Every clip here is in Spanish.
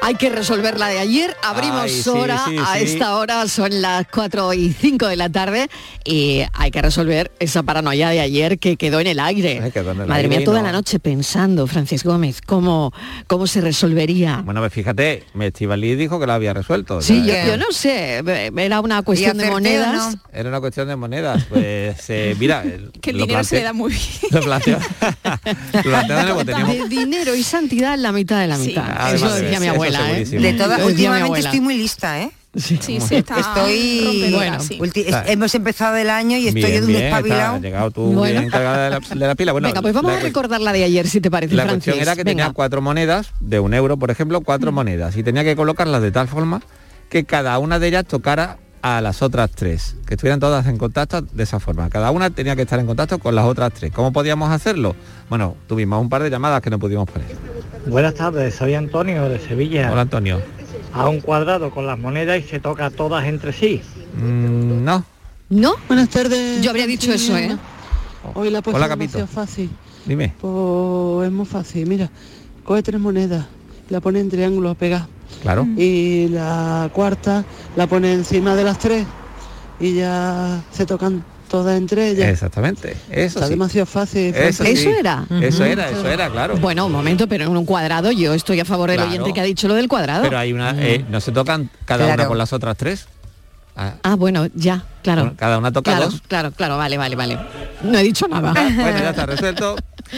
Hay que resolver la de ayer. Abrimos Ay, sí, hora. sí, a sí. esta hora son las 4 y 5 de la tarde. Y hay que resolver esa paranoia de ayer que quedó en el aire. Ay, quedó en el Madre aire mía, toda no. la noche pensando, Francis Gómez, cómo, cómo se resolvería. Bueno, pues fíjate, Estivali dijo que lo había resuelto. Sí, yo, no sé, era una cuestión de monedas. no? Era una cuestión de monedas. Pues eh, mira, Que el lo dinero se plante- le da muy bien. Lo planteo. lo planteo de nuevo, teníamos- De dinero y santidad en la mitad de la mitad. Eso decía mi eso abuela, ¿eh? De todas, últimamente estoy muy lista, ¿eh? Sí, sí, está Estoy- Bueno, sí. Hemos empezado el año y estoy Bien, de un bien, espabilado. está llegado tú Bueno. bien de la, de la pila. Bueno, Venga, pues vamos la a recordar la de ayer, si te parece, La Francis. cuestión era que Venga. tenía cuatro monedas, de un euro, por ejemplo, cuatro monedas, y tenía que colocarlas de tal forma que cada una de ellas tocara a las otras tres, que estuvieran todas en contacto de esa forma. Cada una tenía que estar en contacto con las otras tres. ¿Cómo podíamos hacerlo? Bueno, tuvimos un par de llamadas que no pudimos poner. Buenas tardes, soy Antonio de Sevilla. Hola, Antonio. A un cuadrado con las monedas y se toca todas entre sí. Mm, no. ¿No? Buenas tardes. Yo habría dicho eso, ¿eh? Hoy la Hola, Capito. demasiado fácil. Dime. Pues es muy fácil. Mira, coge tres monedas, la pone en triángulo pegada. Claro. Y la cuarta la pone encima de las tres y ya se tocan todas entre ellas. Exactamente. Eso Está sí. demasiado fácil. Eso, sí. ¿Eso era? Eso era, eso era, claro. Bueno, un momento, pero en un cuadrado yo estoy a favor del Claro. oyente que ha dicho lo del cuadrado. Pero hay una, eh, no se tocan cada una con las otras tres. Ah, Ah, bueno, ya, claro. bueno, cada una toca Claro, dos. claro, claro, vale, vale, vale. No he dicho nada. Bueno, ya está resuelto.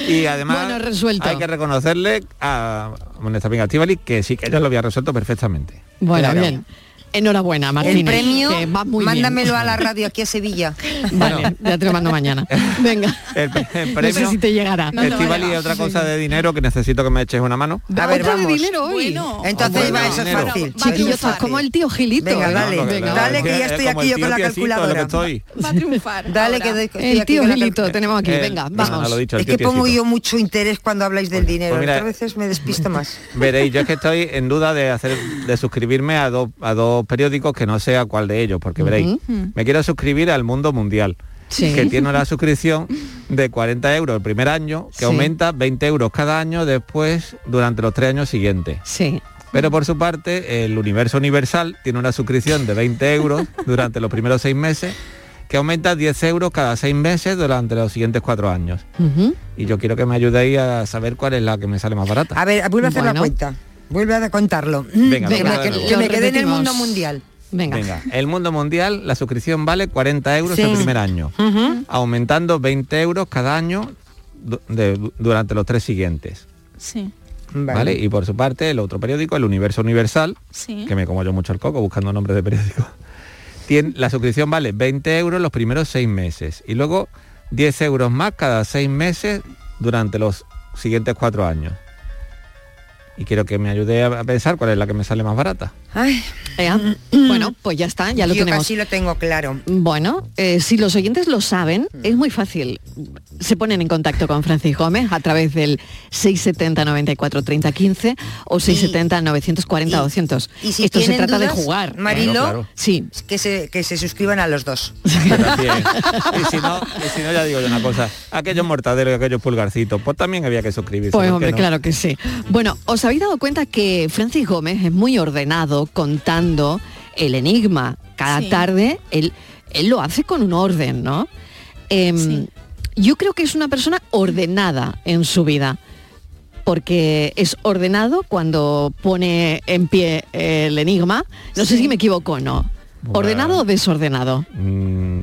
Y además Bueno, resuelto. hay que reconocerle a nuestra amiga Estivali que sí que ella lo había resuelto perfectamente. Bueno, Claro. bien. Enhorabuena, El Martínez. premio, que va muy bien. mándamelo a la radio aquí a Sevilla. Vale, ya te lo mando mañana. Venga. El, el No sé premio si te llegará. No, no. es otra cosa de dinero que necesito que me eches una mano. A ver, Otra de vamos. dinero hoy. Bueno, Entonces Bueno, va, eso es dinero. fácil. A Chiquillo, estás como el tío Gilito. Venga, dale, No, venga. dale, que ya es estoy aquí el yo tío con la calculadora. que estoy. va a triunfar. Dale, ahora. que doy- estoy El tío Gilito, tenemos aquí. Eh, Venga, vamos. el Es que pongo yo mucho interés cuando habláis del dinero. Pues mira, Otras veces me despisto más. Veréis, yo es que estoy en duda de hacer de suscribirme a dos periódicos que no sé a cuál de ellos, porque veréis, me quiero suscribir al Mundo Mundial. Sí. que tiene una suscripción de 40 euros el primer año, que Sí. aumenta 20 euros cada año después durante los tres años siguientes. Sí. Pero por su parte, el Universo Universal tiene una suscripción de 20 euros durante los primeros seis meses, que aumenta 10 euros cada seis meses durante los siguientes cuatro años. Y yo quiero que me ayudéis a saber cuál es la que me sale más barata. A ver, vuelve a hacer Bueno. la cuenta. Vuelve a contarlo. Venga, que, venga, me, que- que me quede en el mundo mundial. Venga. Venga, el mundo mundial, la suscripción vale 40 euros Sí. el primer año, aumentando 20 euros cada año de- durante los tres siguientes. Sí, Vale. Y por su parte, el otro periódico, el Universo Universal, sí. que me como yo mucho el coco buscando nombres de periódicos, tiene, la suscripción vale 20 euros los primeros seis meses y luego 10 euros más cada seis meses durante los siguientes cuatro años. Y quiero que me ayude a pensar cuál es la que me sale más barata. Ay, Ea. Bueno, pues ya está, ya lo yo tenemos. casi lo tengo claro. Bueno, eh, si los oyentes lo saben, Mm. es muy fácil. Se ponen en contacto con Francis Gómez a través del 670 94 30 15 o 670 940 200. Y si Esto se trata de jugar. Marilo, Claro, claro. Sí. Que, se, que se suscriban a los dos. Y, si no, y si no, ya digo yo una cosa, aquellos mortaderos y aquellos pulgarcitos, pues también había que suscribirse. Pues ¿por qué hombre, no? claro que sí. Bueno, ¿os habéis dado cuenta que Francis Gómez es muy ordenado contando el enigma? Cada Sí. tarde él, él lo hace con un orden, ¿no? Em, Sí. Yo creo que es una persona ordenada en su vida. Porque es ordenado cuando pone en pie el enigma. No sé si me equivoco o no. Bueno. ¿Ordenado o desordenado? Mm,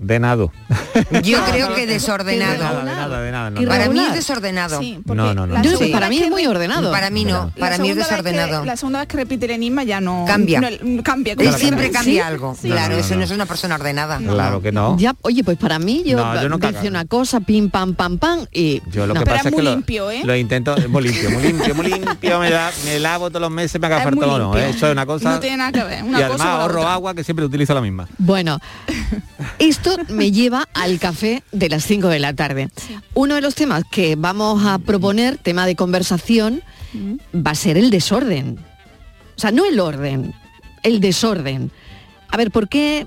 de nado. Yo creo que De desordenado. nada, de nada, de nada. no, Y no. Para mí es desordenado. Sí, No, no, no. Yo, para mí es que muy ordenado. Para mí no, la para mí es segunda vez que- desordenado. la segunda vez que repite el enigma ya no Cambia. no- cambia. Él siempre cambia ¿Sí? algo. Sí. Claro, No, no, eso no. no es una persona ordenada. Claro que no. Ya, oye, pues para mí yo, No, yo dice una cosa, pim, pam, pam, pam, y... Yo lo no. que pasa es es que muy lo, limpio, ¿eh? lo intento, muy limpio, muy limpio, muy limpio, me, lavo todos los meses, me haga falta no, eso es una cosa... No tiene nada que ver, y además ahorro agua que siempre utilizo la misma. Bueno, esto me lleva al café de las 5 de la tarde. Uno de los temas que vamos a proponer, tema de conversación, va a ser el desorden. O sea, no el orden, el desorden. A ver, ¿por qué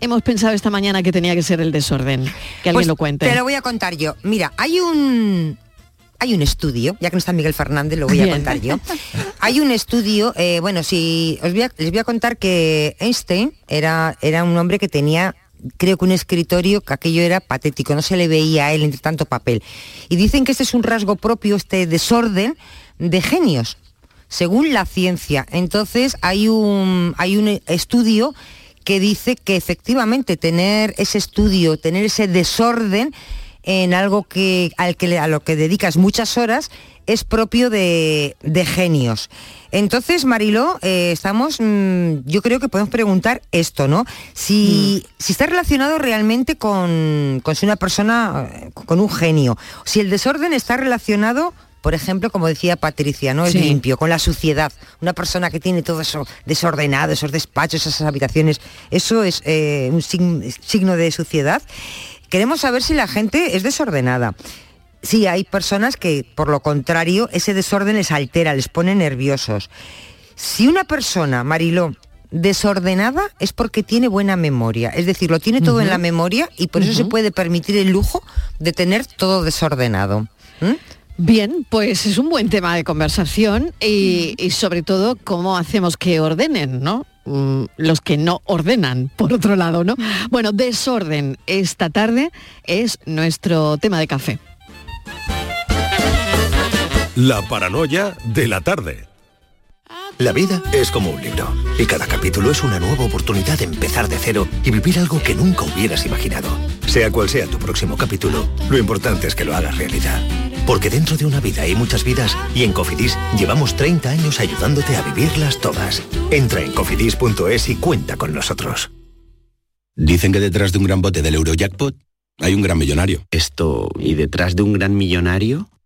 hemos pensado esta mañana que tenía que ser el desorden? Que alguien Pues lo cuente. Te lo voy a contar yo. Mira, hay un hay un estudio, ya que no está Miguel Fernández, lo voy a contar yo. Hay un estudio, eh, bueno, si os voy a- les voy a contar que Einstein era, era un hombre que tenía creo que un escritorio que aquello era patético, no se le veía a él entre tanto papel. Y dicen que este es un rasgo propio, este desorden de genios, según la ciencia. Entonces hay un, hay un estudio que dice que efectivamente tener ese estudio, tener ese desorden en algo que, al que a lo que dedicas muchas horas es propio de, de genios. Entonces, Mariló, eh, estamos, mm, yo creo que podemos preguntar esto, ¿no? Si, si está relacionado realmente con, con una persona, eh, con un genio. Si el desorden está relacionado por ejemplo, como decía Patricia, ¿no? Es Sí. limpio, con la suciedad. Una persona que tiene todo eso desordenado, esos despachos, esas habitaciones, eso es eh, un sign- signo de suciedad. Queremos saber si la gente es desordenada. Sí, hay personas que, por lo contrario, ese desorden les altera, les pone nerviosos. Si una persona, Mariló, desordenada es porque tiene buena memoria, es decir, lo tiene todo en la memoria y por eso se puede permitir el lujo de tener todo desordenado. ¿Mm? Bien, pues es un buen tema de conversación y, y sobre todo cómo hacemos que ordenen, ¿no? Mm, Los que no ordenan, por otro lado, ¿no? Bueno, desorden esta tarde es nuestro tema de café. La paranoia de la tarde. La vida es como un libro y cada capítulo es una nueva oportunidad de empezar de cero y vivir algo que nunca hubieras imaginado. Sea cual sea tu próximo capítulo, lo importante es que lo hagas realidad. Porque dentro de una vida hay muchas vidas y en Cofidis llevamos 30 años ayudándote a vivirlas todas. Entra en cofidis.es y cuenta con nosotros. Dicen que detrás de un gran bote del Eurojackpot hay un gran millonario. Esto, ¿y detrás de un gran millonario?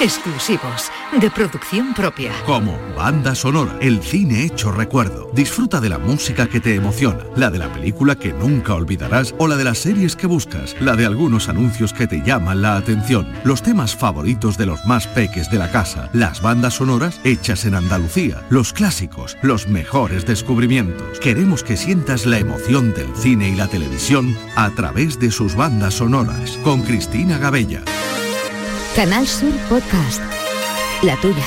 exclusivos, de producción propia. Como banda sonora, el cine hecho recuerdo. Disfruta de la música que te emociona, la de la película que nunca olvidarás o la de las series que buscas, la de algunos anuncios que te llaman la atención, los temas favoritos de los más peques de la casa, las bandas sonoras hechas en Andalucía, los clásicos, los mejores descubrimientos. Queremos que sientas la emoción del cine y la televisión a través de sus bandas sonoras, con Cristina Gabella. Canal Sur Podcast. La tuya.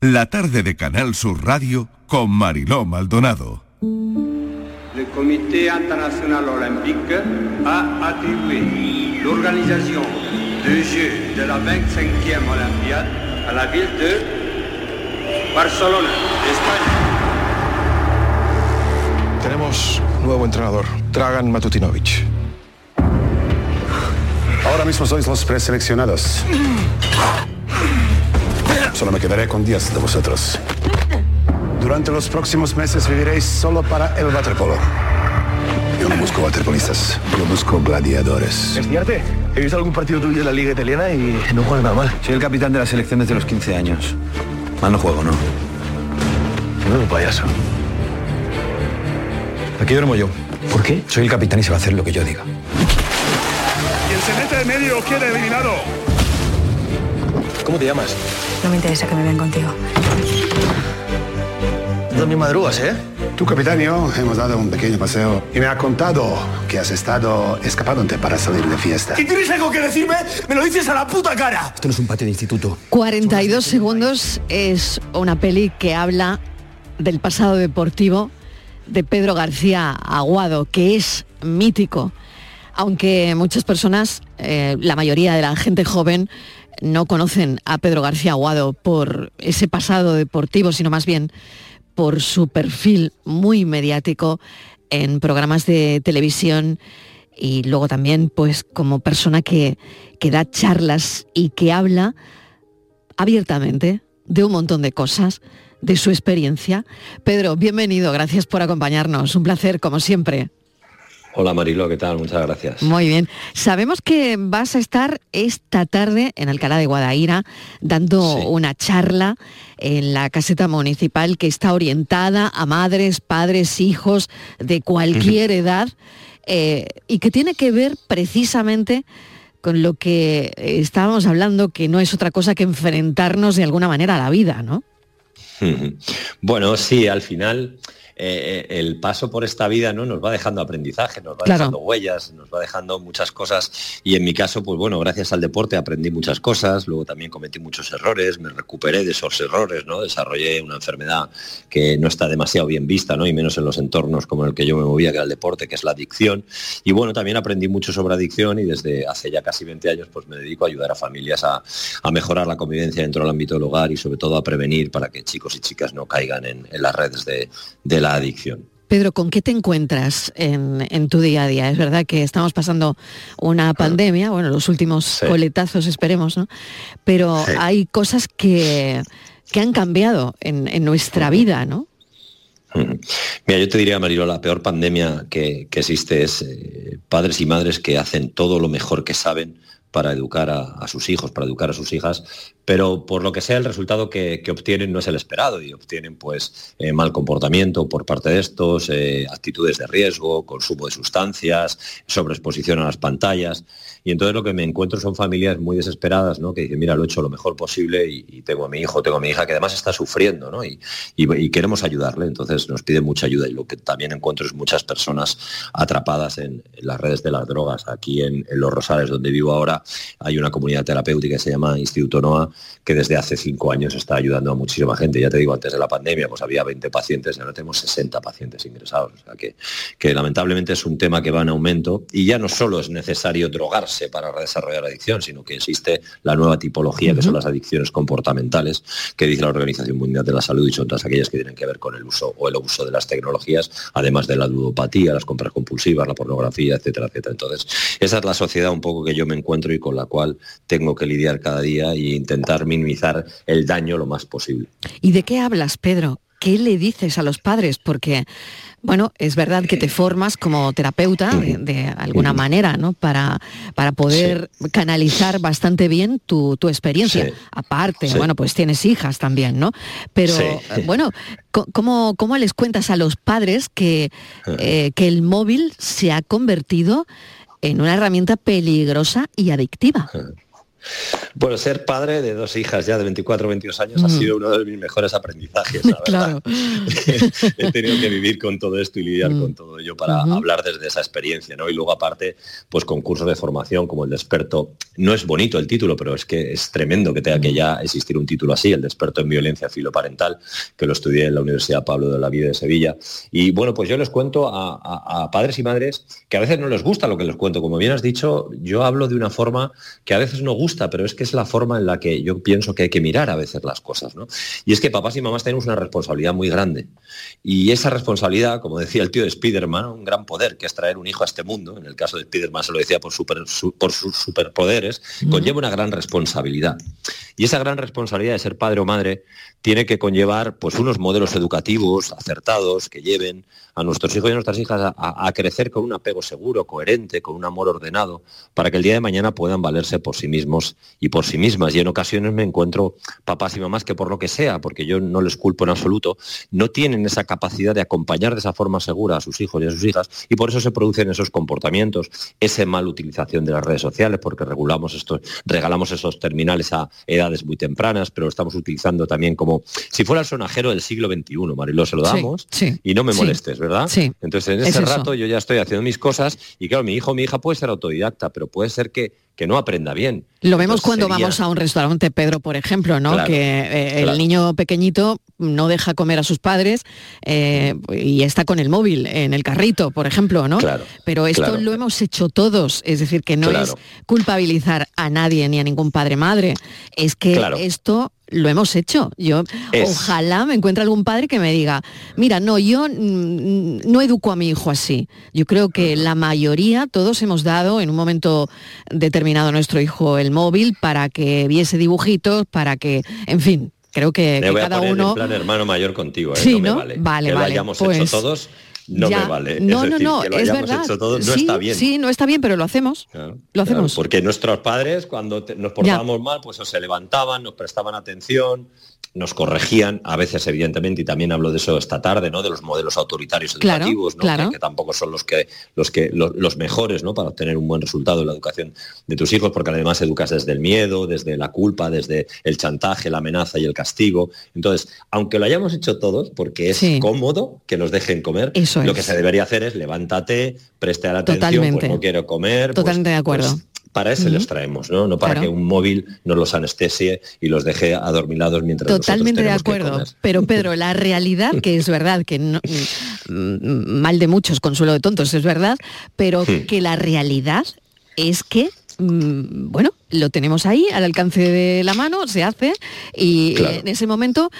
La tarde de Canal Sur Radio con Mariló Maldonado. Le Comité international olympique a attribué l'organisation des Jeux de la 25e Olympiade à la ville de Barcelona, España. Tenemos nuevo entrenador, Dragan Matutinovic. Ahora mismo sois los preseleccionados. Solo me quedaré con 10 de vosotros. Durante los próximos meses viviréis solo para el waterpolo. Yo no busco waterpolistas, yo busco gladiadores. Esciarte, he visto algún partido tuyo en la liga italiana y no juegas nada mal. Soy el capitán de la selección desde los 15 años. Mal no juego, ¿no? Nuevo payaso. Aquí duermo yo. ¿Por qué? Soy el capitán y se va a hacer lo que yo diga. Quien se mete de medio queda eliminado. ¿Cómo te llamas? No me interesa que me vean contigo. Dormí madrugas, ¿eh? Tu capitán y yo hemos dado un pequeño paseo y me ha contado que has estado escapándote para salir de fiesta. ¿Y tienes algo que decirme? ¡Me lo dices a la puta cara! Esto no es un patio de instituto. 42 segundos es una peli que habla del pasado deportivo de Pedro García Aguado, que es mítico, aunque muchas personas, eh, la mayoría de la gente joven, no conocen a Pedro García Aguado por ese pasado deportivo, sino más bien por su perfil muy mediático en programas de televisión y luego también pues como persona que, que da charlas y que habla abiertamente de un montón de cosas, de su experiencia. Pedro, bienvenido, gracias por acompañarnos, un placer como siempre. Hola Marilo, ¿qué tal? Muchas gracias. Muy bien. Sabemos que vas a estar esta tarde en Alcalá de Guadaira dando una charla en la caseta municipal que está orientada a madres, padres, hijos de cualquier edad eh, y que tiene que ver precisamente con lo que estábamos hablando, que no es otra cosa que enfrentarnos de alguna manera a la vida, ¿no? Bueno, sí, al final eh, el paso por esta vida ¿no? nos va dejando aprendizaje, nos va Claro. dejando huellas, nos va dejando muchas cosas. Y en mi caso, pues bueno, gracias al deporte aprendí muchas cosas, luego también cometí muchos errores, me recuperé de esos errores, ¿no? Desarrollé una enfermedad que no está demasiado bien vista, ¿no? Y menos en los entornos como en el que yo me movía, que era el deporte, que es la adicción. Y bueno, también aprendí mucho sobre adicción y desde hace ya casi 20 años pues me dedico a ayudar a familias a, a mejorar la convivencia dentro del ámbito del hogar y sobre todo a prevenir para que chicos y chicas no caigan en, en las redes de, de la adicción. Pedro, ¿con qué te encuentras en, en tu día a día? Es verdad que estamos pasando una pandemia, bueno, los últimos coletazos esperemos, ¿no? Pero Sí. hay cosas que, que han cambiado en, en nuestra vida, ¿no? Mira, yo te diría, Marilo, la peor pandemia que, que existe es eh, padres y madres que hacen todo lo mejor que saben para educar a, sus hijos, para educar a sus hijas, pero por lo que sea el resultado que, que obtienen no es el esperado y obtienen pues eh, mal comportamiento por parte de estos, eh, actitudes de riesgo, consumo de sustancias, sobreexposición a las pantallas. Y entonces lo que me encuentro son familias muy desesperadas, ¿no? Que dicen, mira, lo he hecho lo mejor posible y, tengo a mi hijo, tengo a mi hija que además está sufriendo, ¿no? Y, queremos ayudarle, entonces nos piden mucha ayuda y lo que también encuentro es muchas personas atrapadas en, las redes de las drogas. Aquí en, Los Rosales, donde vivo ahora, hay una comunidad terapéutica que se llama Instituto NOA, que desde hace cinco años está ayudando a muchísima gente. Ya te digo, antes de la pandemia pues había 20 pacientes ahora tenemos 60 pacientes ingresados. O sea que, que lamentablemente es un tema que va en aumento y ya no solo es necesario drogarse para desarrollar adicción, sino que existe la nueva tipología que son las adicciones comportamentales que dice la Organización Mundial de la Salud y son todas aquellas que tienen que ver con el uso o el uso de las tecnologías, además de la ludopatía, las compras compulsivas, la pornografía, etcétera, etcétera. Entonces, esa es la sociedad un poco que yo me encuentro y con la cual tengo que lidiar cada día e intentar minimizar el daño lo más posible. ¿Y de qué hablas, Pedro? ¿Qué le dices a los padres? Porque, bueno, es verdad que te formas como terapeuta de, de alguna manera, ¿no? Para, para poder canalizar bastante bien tu, tu experiencia. Sí. Aparte, Sí. bueno, pues tienes hijas también, ¿no? Pero, eh, bueno, ¿cómo, ¿cómo les cuentas a los padres que, eh, que el móvil se ha convertido en una herramienta peligrosa y adictiva? Bueno, ser padre de dos hijas ya de 24 22 años ha Mm. sido uno de mis mejores aprendizajes, la verdad. Claro. He tenido que vivir con todo esto y lidiar con todo ello para hablar desde esa experiencia, ¿no? Y luego aparte, pues con cursos de formación como el de experto. No es bonito el título, pero es que es tremendo que tenga que ya existir un título así, el de experto en violencia filoparental, que lo estudié en la Universidad Pablo de la Vida de Sevilla. Y bueno, pues yo les cuento a, a- a padres y madres que a veces no les gusta lo que les cuento. Como bien has dicho, yo hablo de una forma que a veces no gusta, pero es que es la forma en la que yo pienso que hay que mirar a veces las cosas, ¿no? Y es que papás y mamás tenemos una responsabilidad muy grande. Y esa responsabilidad, como decía el tío de Spiderman, un gran poder, que es traer un hijo a este mundo, en el caso de Spiderman se lo decía por, super- su- por sus superpoderes, conlleva una gran responsabilidad. Y esa gran responsabilidad de ser padre o madre tiene que conllevar pues, unos modelos educativos acertados que lleven a nuestros hijos y a nuestras hijas a, a- a crecer con un apego seguro, coherente, con un amor ordenado, para que el día de mañana puedan valerse por sí mismos y por sí mismas. Y en ocasiones me encuentro papás y mamás que por lo que sea, porque yo no les culpo en absoluto, no tienen esa capacidad de acompañar de esa forma segura a sus hijos y a sus hijas y por eso se producen esos comportamientos, esa mal utilización de las redes sociales, porque regulamos estos, regalamos esos terminales a edades muy tempranas, pero lo estamos utilizando también como si fuera el sonajero del siglo XXI, Mariló, se lo damos sí, y no me sí. molestes, ¿verdad? Sí, Entonces en es ese rato yo ya estoy haciendo mis cosas y claro, mi hijo o mi hija puede ser autodidacta, pero puede ser que, que no aprenda bien. Lo vemos Entonces, cuando sería- vamos a un restaurante, Pedro, por ejemplo, ¿no? Claro, que eh, el niño pequeñito no deja comer a sus padres eh, y está con el móvil en el carrito, por ejemplo, ¿no? Claro, Pero esto lo hemos hecho todos, es decir, que no es culpabilizar a nadie ni a ningún padre madre, es que esto lo hemos hecho. Yo Es- ojalá me encuentre algún padre que me diga, mira, no, yo mm, no educo a mi hijo así. Yo creo que la mayoría, todos hemos dado en un momento determinado a nuestro hijo el móvil para que viese dibujitos, para que, en fin, creo que, que voy a cada poner uno... en plan hermano mayor contigo, ¿eh? Sí, no me ¿no? vale. Vale, que vale, lo hayamos pues hecho todos, no ya- me vale. No, es no, decir, no, que lo es verdad. hecho todos no sí, está bien. sí, no está bien, pero lo hacemos. Claro, Lo hacemos. claro, porque nuestros padres, cuando te- nos portábamos mal, pues o se levantaban, nos prestaban atención, nos corregían, a veces evidentemente, y también hablo de eso esta tarde, ¿no? De los modelos autoritarios Claro, educativos, ¿no? claro. Que, que tampoco son los que los que los, los mejores, ¿no? Para obtener un buen resultado en la educación de tus hijos, porque además educas desde el miedo, desde la culpa, desde el chantaje, la amenaza y el castigo. Entonces, aunque lo hayamos hecho todos, porque es cómodo que nos dejen comer, Eso lo es. que se debería hacer es levántate, preste la atención, pues no quiero comer. pues- Totalmente de acuerdo. pues para eso los traemos, ¿no? No para Claro. que un móvil nos los anestesie y los deje adormilados mientras Totalmente de acuerdo. Pero Pedro, la realidad, que es verdad, que no, mm, mal de muchos, consuelo de tontos, es verdad, pero Hmm. que la realidad es que, mm, bueno, lo tenemos ahí al alcance de la mano, se hace y Claro. en ese momento,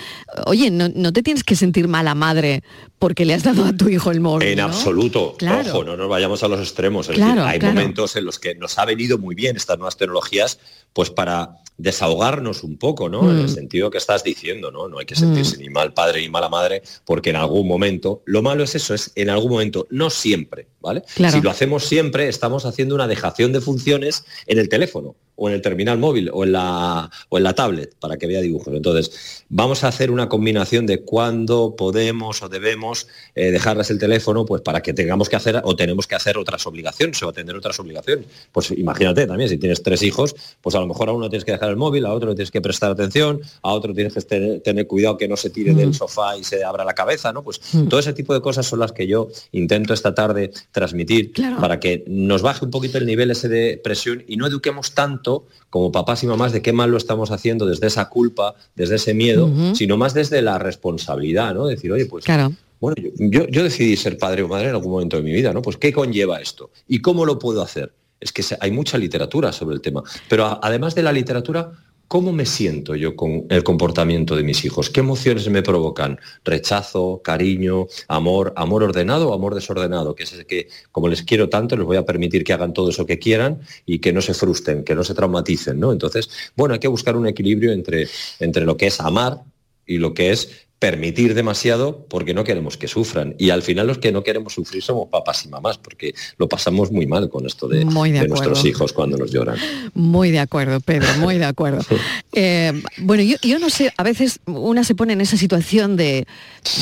oye, no, no te tienes que sentir mala madre porque le has dado a tu hijo el móvil. En ¿no? absoluto. Claro. Ojo, no nos vayamos a los extremos. Es Claro, decir, hay momentos en los que nos ha venido muy bien estas nuevas tecnologías, pues para desahogarnos un poco, ¿no? En el Mm. sentido que estás diciendo, ¿no? No hay que sentirse Mm. ni mal padre ni mala madre, porque en algún momento, lo malo es eso, es en algún momento, no siempre, ¿vale? Claro. Si lo hacemos siempre, estamos haciendo una dejación de funciones en el teléfono o en el terminal móvil o en la, o en la tablet para que vea dibujos. Entonces, vamos a hacer una combinación de cuándo podemos o debemos eh, dejarles el teléfono pues para que tengamos que hacer o tenemos que hacer otras obligaciones o atender otras obligaciones. Pues imagínate también, si tienes tres hijos, pues a lo mejor a uno tienes que dejar el móvil, a otro le tienes que prestar atención, a otro tienes que tener, tener cuidado que no se tire Mm. del sofá y se abra la cabeza, ¿no? Pues Mm. todo ese tipo de cosas son las que yo intento esta tarde transmitir Claro. para que nos baje un poquito el nivel ese de presión y no eduquemos tanto como papás y mamás de qué mal lo estamos haciendo desde esa culpa, desde ese miedo, sino más desde la responsabilidad, ¿no? Decir, oye, pues Claro. bueno, yo, yo- yo decidí ser padre o madre en algún momento de mi vida, ¿no? Pues ¿qué conlleva esto? ¿Y cómo lo puedo hacer? Es que hay mucha literatura sobre el tema. Pero a- además de la literatura, ¿cómo me siento yo con el comportamiento de mis hijos? ¿Qué emociones me provocan? Rechazo, cariño, amor, amor ordenado o amor desordenado, que es que, como les quiero tanto, les voy a permitir que hagan todo eso que quieran y que no se frustren, que no se traumaticen, ¿no? Entonces, bueno, hay que buscar un equilibrio entre, entre lo que es amar y lo que es permitir demasiado porque no queremos que sufran. Y al final los que no queremos sufrir somos papás y mamás, porque lo pasamos muy mal con esto de, Muy de de nuestros hijos cuando nos lloran. Muy de acuerdo, Pedro, muy de acuerdo. Eh, bueno, yo, yo no sé, a veces una se pone en esa situación de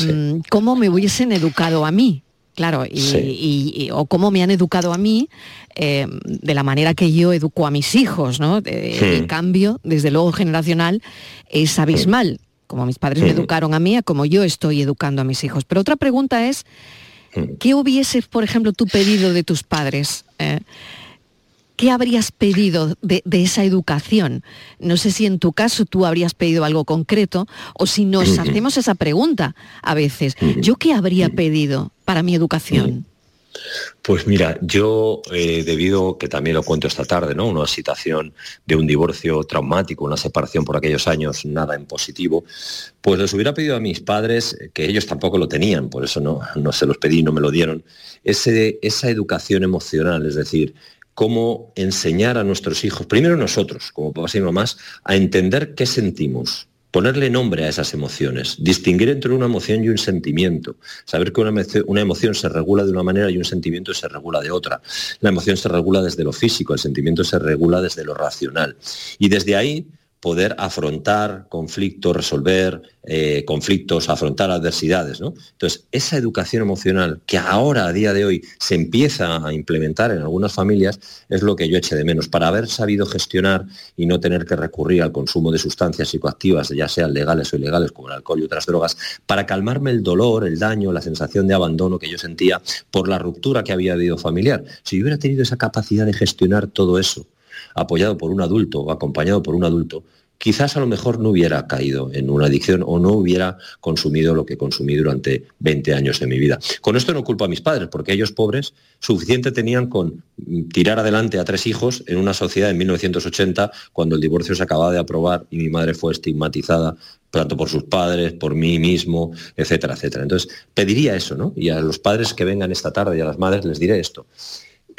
mm, cómo me hubiesen educado a mí. Claro, y, Sí. y- y- o cómo me han educado a mí eh, de la manera que yo educo a mis hijos, ¿no? Eh, Hmm. El cambio, desde luego generacional, es abismal. Como mis padres me educaron a mí, a como yo estoy educando a mis hijos. Pero otra pregunta es, Hmm. ¿qué hubieses, por ejemplo, tú pedido de tus padres? Eh, ¿Qué habrías pedido de, de esa educación? No sé si en tu caso tú habrías pedido algo concreto o si nos Ujú. hacemos esa pregunta a veces. ¿Yo qué habría pedido para mi educación? Pues mira, yo, eh, debido, que también lo cuento esta tarde, ¿no? Una situación de un divorcio traumático, una separación por aquellos años, nada en positivo, pues les hubiera pedido a mis padres, eh, que ellos tampoco lo tenían, por eso no, no se los pedí, no me lo dieron, esa educación emocional, es decir, cómo enseñar a nuestros hijos, primero nosotros, como papás y mamás, a entender qué sentimos, ponerle nombre a esas emociones, distinguir entre una emoción y un sentimiento, saber que una, emoción- se regula de una manera y un sentimiento se regula de otra. La emoción se regula desde lo físico, el sentimiento se regula desde lo racional. Y desde ahí poder afrontar conflictos, resolver eh, conflictos, afrontar adversidades. ¿no? Entonces, esa educación emocional que ahora, a día de hoy, se empieza a implementar en algunas familias, es lo que yo eché de menos, para haber sabido gestionar y no tener que recurrir al consumo de sustancias psicoactivas, ya sean legales o ilegales, como el alcohol y otras drogas, para calmarme el dolor, el daño, la sensación de abandono que yo sentía por la ruptura que había habido familiar. Si yo hubiera tenido esa capacidad de gestionar todo eso, apoyado por un adulto o acompañado por un adulto, quizás a lo mejor no hubiera caído en una adicción o no hubiera consumido lo que consumí durante 20 años de mi vida. Con esto no culpo a mis padres, porque ellos pobres suficiente tenían con mm, tirar adelante a tres hijos en una sociedad en 1980, cuando el divorcio se acababa de aprobar y mi madre fue estigmatizada tanto por sus padres, por mí mismo, etcétera, etcétera. Entonces, pediría eso, ¿no? Y a los padres que vengan esta tarde y a las madres les diré esto.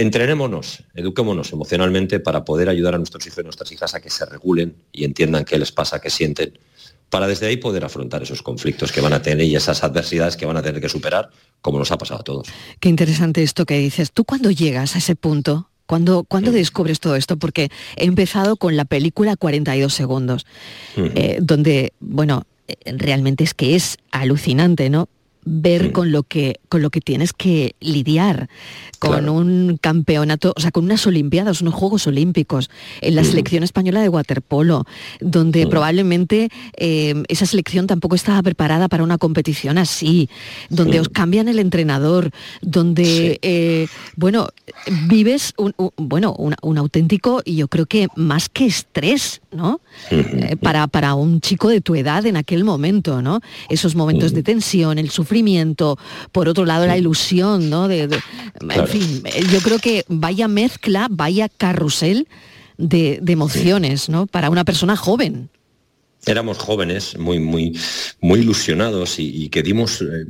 Entrenémonos, eduquémonos emocionalmente para poder ayudar a nuestros hijos y nuestras hijas a que se regulen y entiendan qué les pasa, qué sienten, para desde ahí poder afrontar esos conflictos que van a tener y esas adversidades que van a tener que superar, como nos ha pasado a todos. Qué interesante esto que dices. ¿Tú cuándo llegas a ese punto? ¿Cuándo, ¿Cuándo descubres todo esto? Porque he empezado con la película 42 segundos, eh, donde, bueno, eh, realmente es que es alucinante, ¿no? Ver con lo que con lo que tienes que lidiar con un campeonato, o sea, con unas olimpiadas, unos Juegos Olímpicos, en la selección española de waterpolo, donde probablemente eh, esa selección tampoco estaba preparada para una competición así, donde os cambian el entrenador, donde eh, bueno, vives un, un- bueno, un, un auténtico y yo creo que más que estrés, ¿no? Eh, para, para un chico de tu edad en aquel momento, ¿no? Esos momentos de tensión, el sufrimiento, por otro lado la ilusión, ¿no? De, de- Claro. En fin, yo creo que vaya mezcla, vaya carrusel de, de emociones, ¿no? Para una persona joven. éramos jóvenes, muy, muy, muy ilusionados y, y que dimos eh,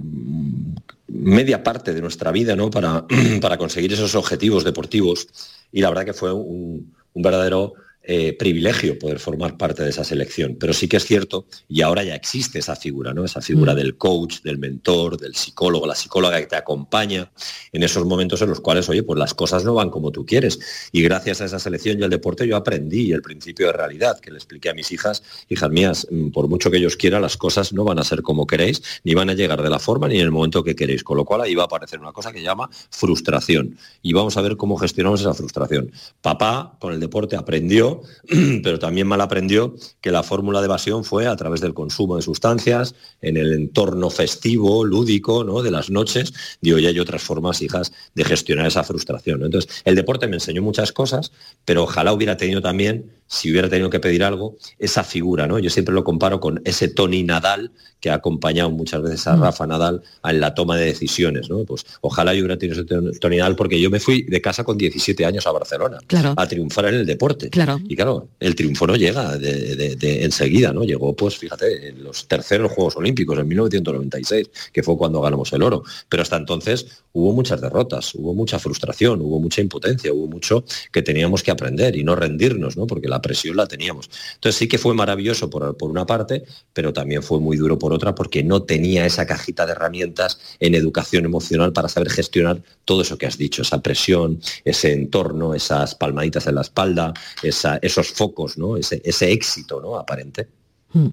media parte de nuestra vida ¿no? para, para conseguir esos objetivos deportivos. Y la verdad que fue un, un verdadero eh, privilegio poder formar parte de esa selección. Pero sí que es cierto, y ahora ya existe esa figura, ¿no? Esa figura Mm. del coach, del mentor, del psicólogo, la psicóloga que te acompaña en esos momentos en los cuales, oye, pues las cosas no van como tú quieres. Y gracias a esa selección y al deporte yo aprendí el principio de realidad que le expliqué a mis hijas, hijas mías, mm, por mucho que ellos quieran, las cosas no van a ser como queréis, ni van a llegar de la forma ni en el momento que queréis. Con lo cual ahí va a aparecer una cosa que llama frustración. Y vamos a ver cómo gestionamos esa frustración. Papá con el deporte aprendió, pero también mal aprendió que la fórmula de evasión fue a través del consumo de sustancias, en el entorno festivo, lúdico, ¿no? de las noches. Digo, ya hay otras formas, hijas, de gestionar esa frustración. Entonces, el deporte me enseñó muchas cosas, pero ojalá hubiera tenido también, si hubiera tenido que pedir algo, esa figura. ¿no? Yo siempre lo comparo con ese Tony Nadal que ha acompañado muchas veces a Rafa Nadal en la toma de decisiones. ¿no? Pues ojalá yo hubiera tenido ese Tony Nadal, porque yo me fui de casa con 17 años a Barcelona Claro. a triunfar en el deporte. Claro. Y claro, el triunfo no llega de, de- de enseguida, ¿no? Llegó, pues, fíjate, en los terceros Juegos Olímpicos, en 1996, que fue cuando ganamos el oro. Pero hasta entonces hubo muchas derrotas, hubo mucha frustración, hubo mucha impotencia, hubo mucho que teníamos que aprender y no rendirnos, ¿no? Porque la presión la teníamos. Entonces sí que fue maravilloso por, por una parte, pero también fue muy duro por otra porque no tenía esa cajita de herramientas en educación emocional para saber gestionar todo eso que has dicho, esa presión, ese entorno, esas palmaditas en la espalda, esos focos, ¿no? ese, ese éxito ¿no? aparente. Mm.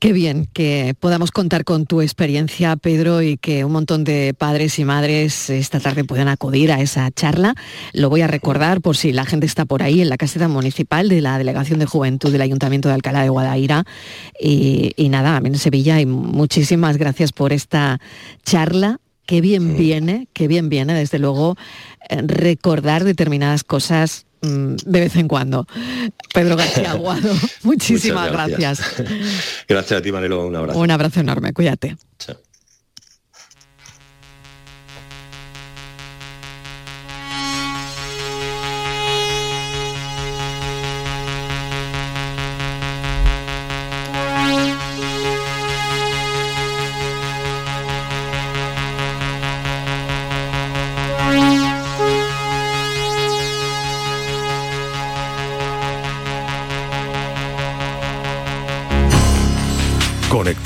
Qué bien que podamos contar con tu experiencia, Pedro, y que un montón de padres y madres esta tarde puedan acudir a esa charla. Lo voy a recordar por si la gente está por ahí en la caseta municipal de la Delegación de Juventud del Ayuntamiento de Alcalá de Guadaira. Y, y nada, en Sevilla, y muchísimas gracias por esta charla. Qué bien viene, qué bien viene, desde luego, eh, recordar determinadas cosas de vez en cuando. Pedro García Aguado, muchísimas Muchas gracias. Gracias a ti, Manelo. Un abrazo. Un abrazo enorme, cuídate.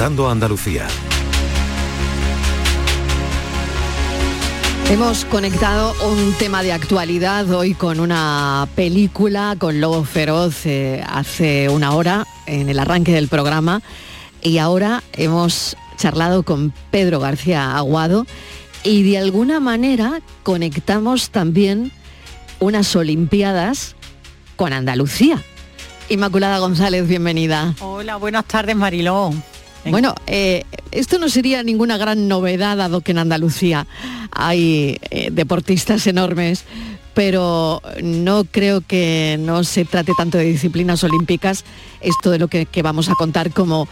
Andalucía. Hemos conectado un tema de actualidad hoy con una película con Lobo Feroz eh, hace una hora en el arranque del programa y ahora hemos charlado con Pedro García Aguado y de alguna manera conectamos también unas Olimpiadas con Andalucía. Inmaculada González, bienvenida. Hola, buenas tardes Mariló. Bueno, eh, esto no sería ninguna gran novedad dado que en Andalucía hay eh, deportistas enormes, pero no creo que no se trate tanto de disciplinas olímpicas, esto de lo que, que vamos a contar como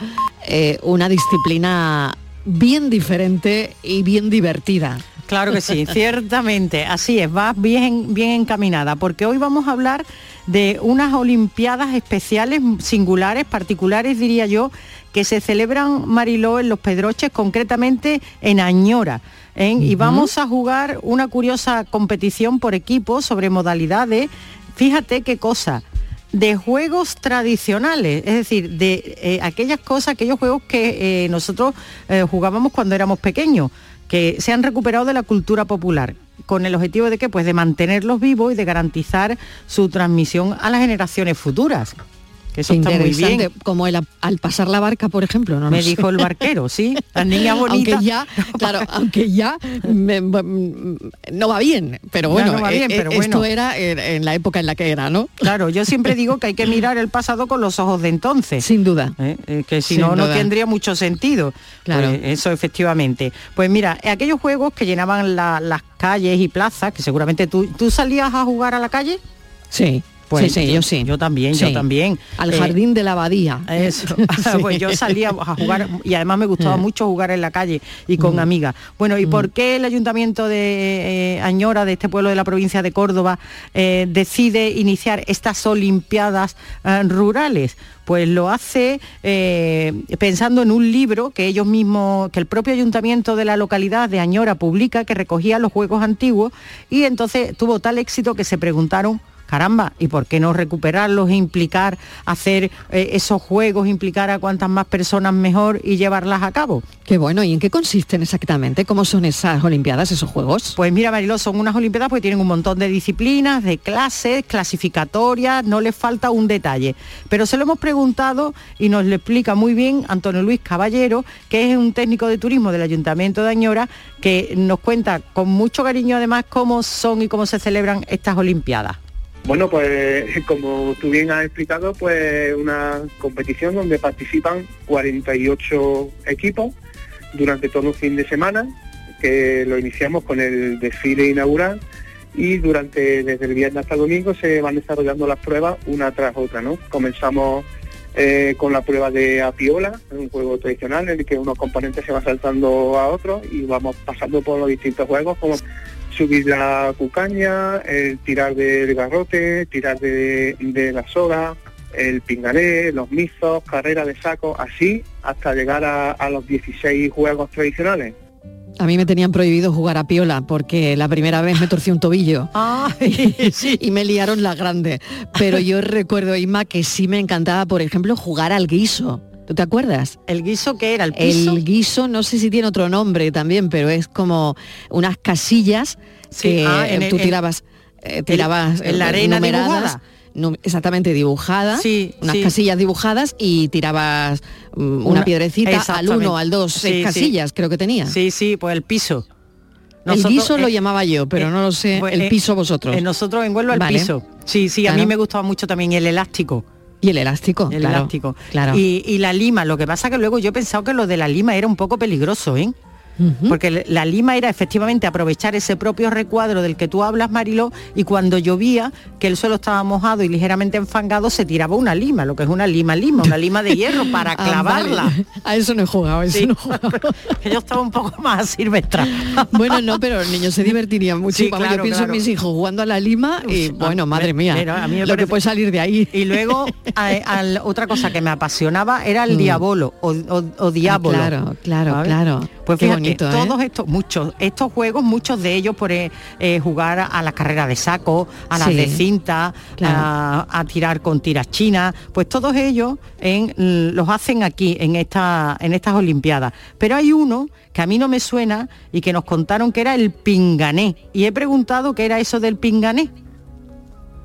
eh, una disciplina bien diferente y bien divertida. Claro que sí, ciertamente, así es, vas bien, bien encaminada, porque hoy vamos a hablar de unas Olimpiadas especiales, singulares, particulares, diría yo, que se celebran, Mariló, en Los Pedroches, concretamente en Añora. ¿eh? Y vamos a jugar una curiosa competición por equipos sobre modalidades. Fíjate qué cosa, de juegos tradicionales, es decir, de eh, aquellas cosas, aquellos juegos que eh, nosotros eh, jugábamos cuando éramos pequeños, que se han recuperado de la cultura popular con el objetivo de que pues de mantenerlos vivos y de garantizar su transmisión a las generaciones futuras. Que eso está muy bien. Como el, al pasar la barca, por ejemplo. No Me sé. dijo el barquero, sí. Las niñas bonitas. Aunque ya, claro, aunque ya me- no va bien, pero bueno, no va bien, eh, pero eh, esto bueno. era en, la época en la que era, ¿no? Claro, yo siempre digo que hay que mirar el pasado con los ojos de entonces. Sin duda. ¿Eh? Eh, que si Sin no, no tendría mucho sentido. Claro. Pues eso, efectivamente. Pues mira, aquellos juegos que llenaban la- las calles y plazas, que seguramente tú, ¿tú salías a jugar a la calle? Sí, Pues sí, sí, yo sí. Yo también, Sí. yo también. Al Eh, jardín de la abadía. Eso, pues yo salía a jugar y además me gustaba Eh. mucho jugar en la calle y con Mm. amigas. Bueno, ¿y por qué el ayuntamiento de eh, Añora, de este pueblo de la provincia de Córdoba, eh, decide iniciar estas Olimpiadas eh, rurales? Pues lo hace eh, pensando en un libro que ellos mismos, que el propio ayuntamiento de la localidad de Añora publica, que recogía los juegos antiguos y entonces tuvo tal éxito que se preguntaron caramba, ¿y por qué no recuperarlos e implicar, hacer eh, esos juegos, implicar a cuantas más personas mejor y llevarlas a cabo? Qué bueno, ¿y en qué consisten exactamente? ¿Cómo son esas Olimpiadas, esos juegos? Pues mira, Mariló, son unas Olimpiadas porque tienen un montón de disciplinas, de clases, clasificatorias, no les falta un detalle. Pero se lo hemos preguntado y nos lo explica muy bien Antonio Luis Caballero, que es un técnico de turismo del Ayuntamiento de Añora, que nos cuenta con mucho cariño además cómo son y cómo se celebran estas Olimpiadas. Bueno, pues como tú bien has explicado, pues una competición donde participan 48 equipos durante todo un fin de semana, que lo iniciamos con el desfile inaugural y durante desde el viernes hasta domingo se van desarrollando las pruebas una tras otra, ¿no? Comenzamos eh, con la prueba de apiola, un juego tradicional en el que unos componentes se van saltando a otros y vamos pasando por los distintos juegos como subir la cucaña, el tirar del garrote, tirar de, de la soga, el pingané, los mizos, carrera de saco, así hasta llegar a, a los 16 juegos tradicionales. A mí me tenían prohibido jugar a piola porque la primera vez me torcí un tobillo y me liaron la grande. Pero yo recuerdo, Inma, que sí me encantaba, por ejemplo, jugar al guiso. ¿Tú te acuerdas? ¿El guiso qué era? ¿El piso? El guiso, no sé si tiene otro nombre también, pero es como unas casillas Sí, que ah, en el- tú tirabas, eh, tirabas en la arena numeradas, dibujada. nu- exactamente dibujadas, Sí, unas sí. casillas dibujadas y tirabas mm, una, Una- piedrecita al exactamente. uno, al dos, seis Sí, sí. casillas, creo que tenía. Sí, sí, pues el piso. el guiso lo eh, llamaba yo, pero eh, no lo sé. pues, el piso vosotros. eh, nosotros en Huelva el Vale. piso. Sí, sí, a mí me gustaba mucho también el elástico. Y el elástico, El claro, elástico. claro. Y, y la lima, lo que pasa que luego yo he pensado que lo de la lima era un poco peligroso, ¿eh? Porque la lima era efectivamente aprovechar ese propio recuadro del que tú hablas, Mariló, y cuando llovía, que el suelo estaba mojado y ligeramente enfangado, se tiraba una lima, lo que es una lima lima, una lima de hierro para Ah, clavarla. vale. A eso no he jugado, a eso Sí. no he jugado. yo estaba un poco más silvestre. Bueno, no, pero los niños se divertirían mucho. Sí, claro, yo pienso claro. en mis hijos jugando a la lima y Uf, bueno, ah, madre mía, a mí lo parece- que puede salir de ahí. Y luego a- otra cosa que me apasionaba era el Mm. diabolo o, o- o diabolo. claro, claro, ¿sabes? claro. Pues fíjate, bonito, ¿eh? todos estos, muchos, estos juegos, muchos de ellos por eh, eh, jugar a la carrera de saco, a las Sí, de cinta, claro. a, a tirar con tiras chinas, pues todos ellos en- los hacen aquí, en, esta, en estas Olimpiadas. Pero hay uno que a mí no me suena y que nos contaron que era el pingané. Y he preguntado qué era eso del pingané.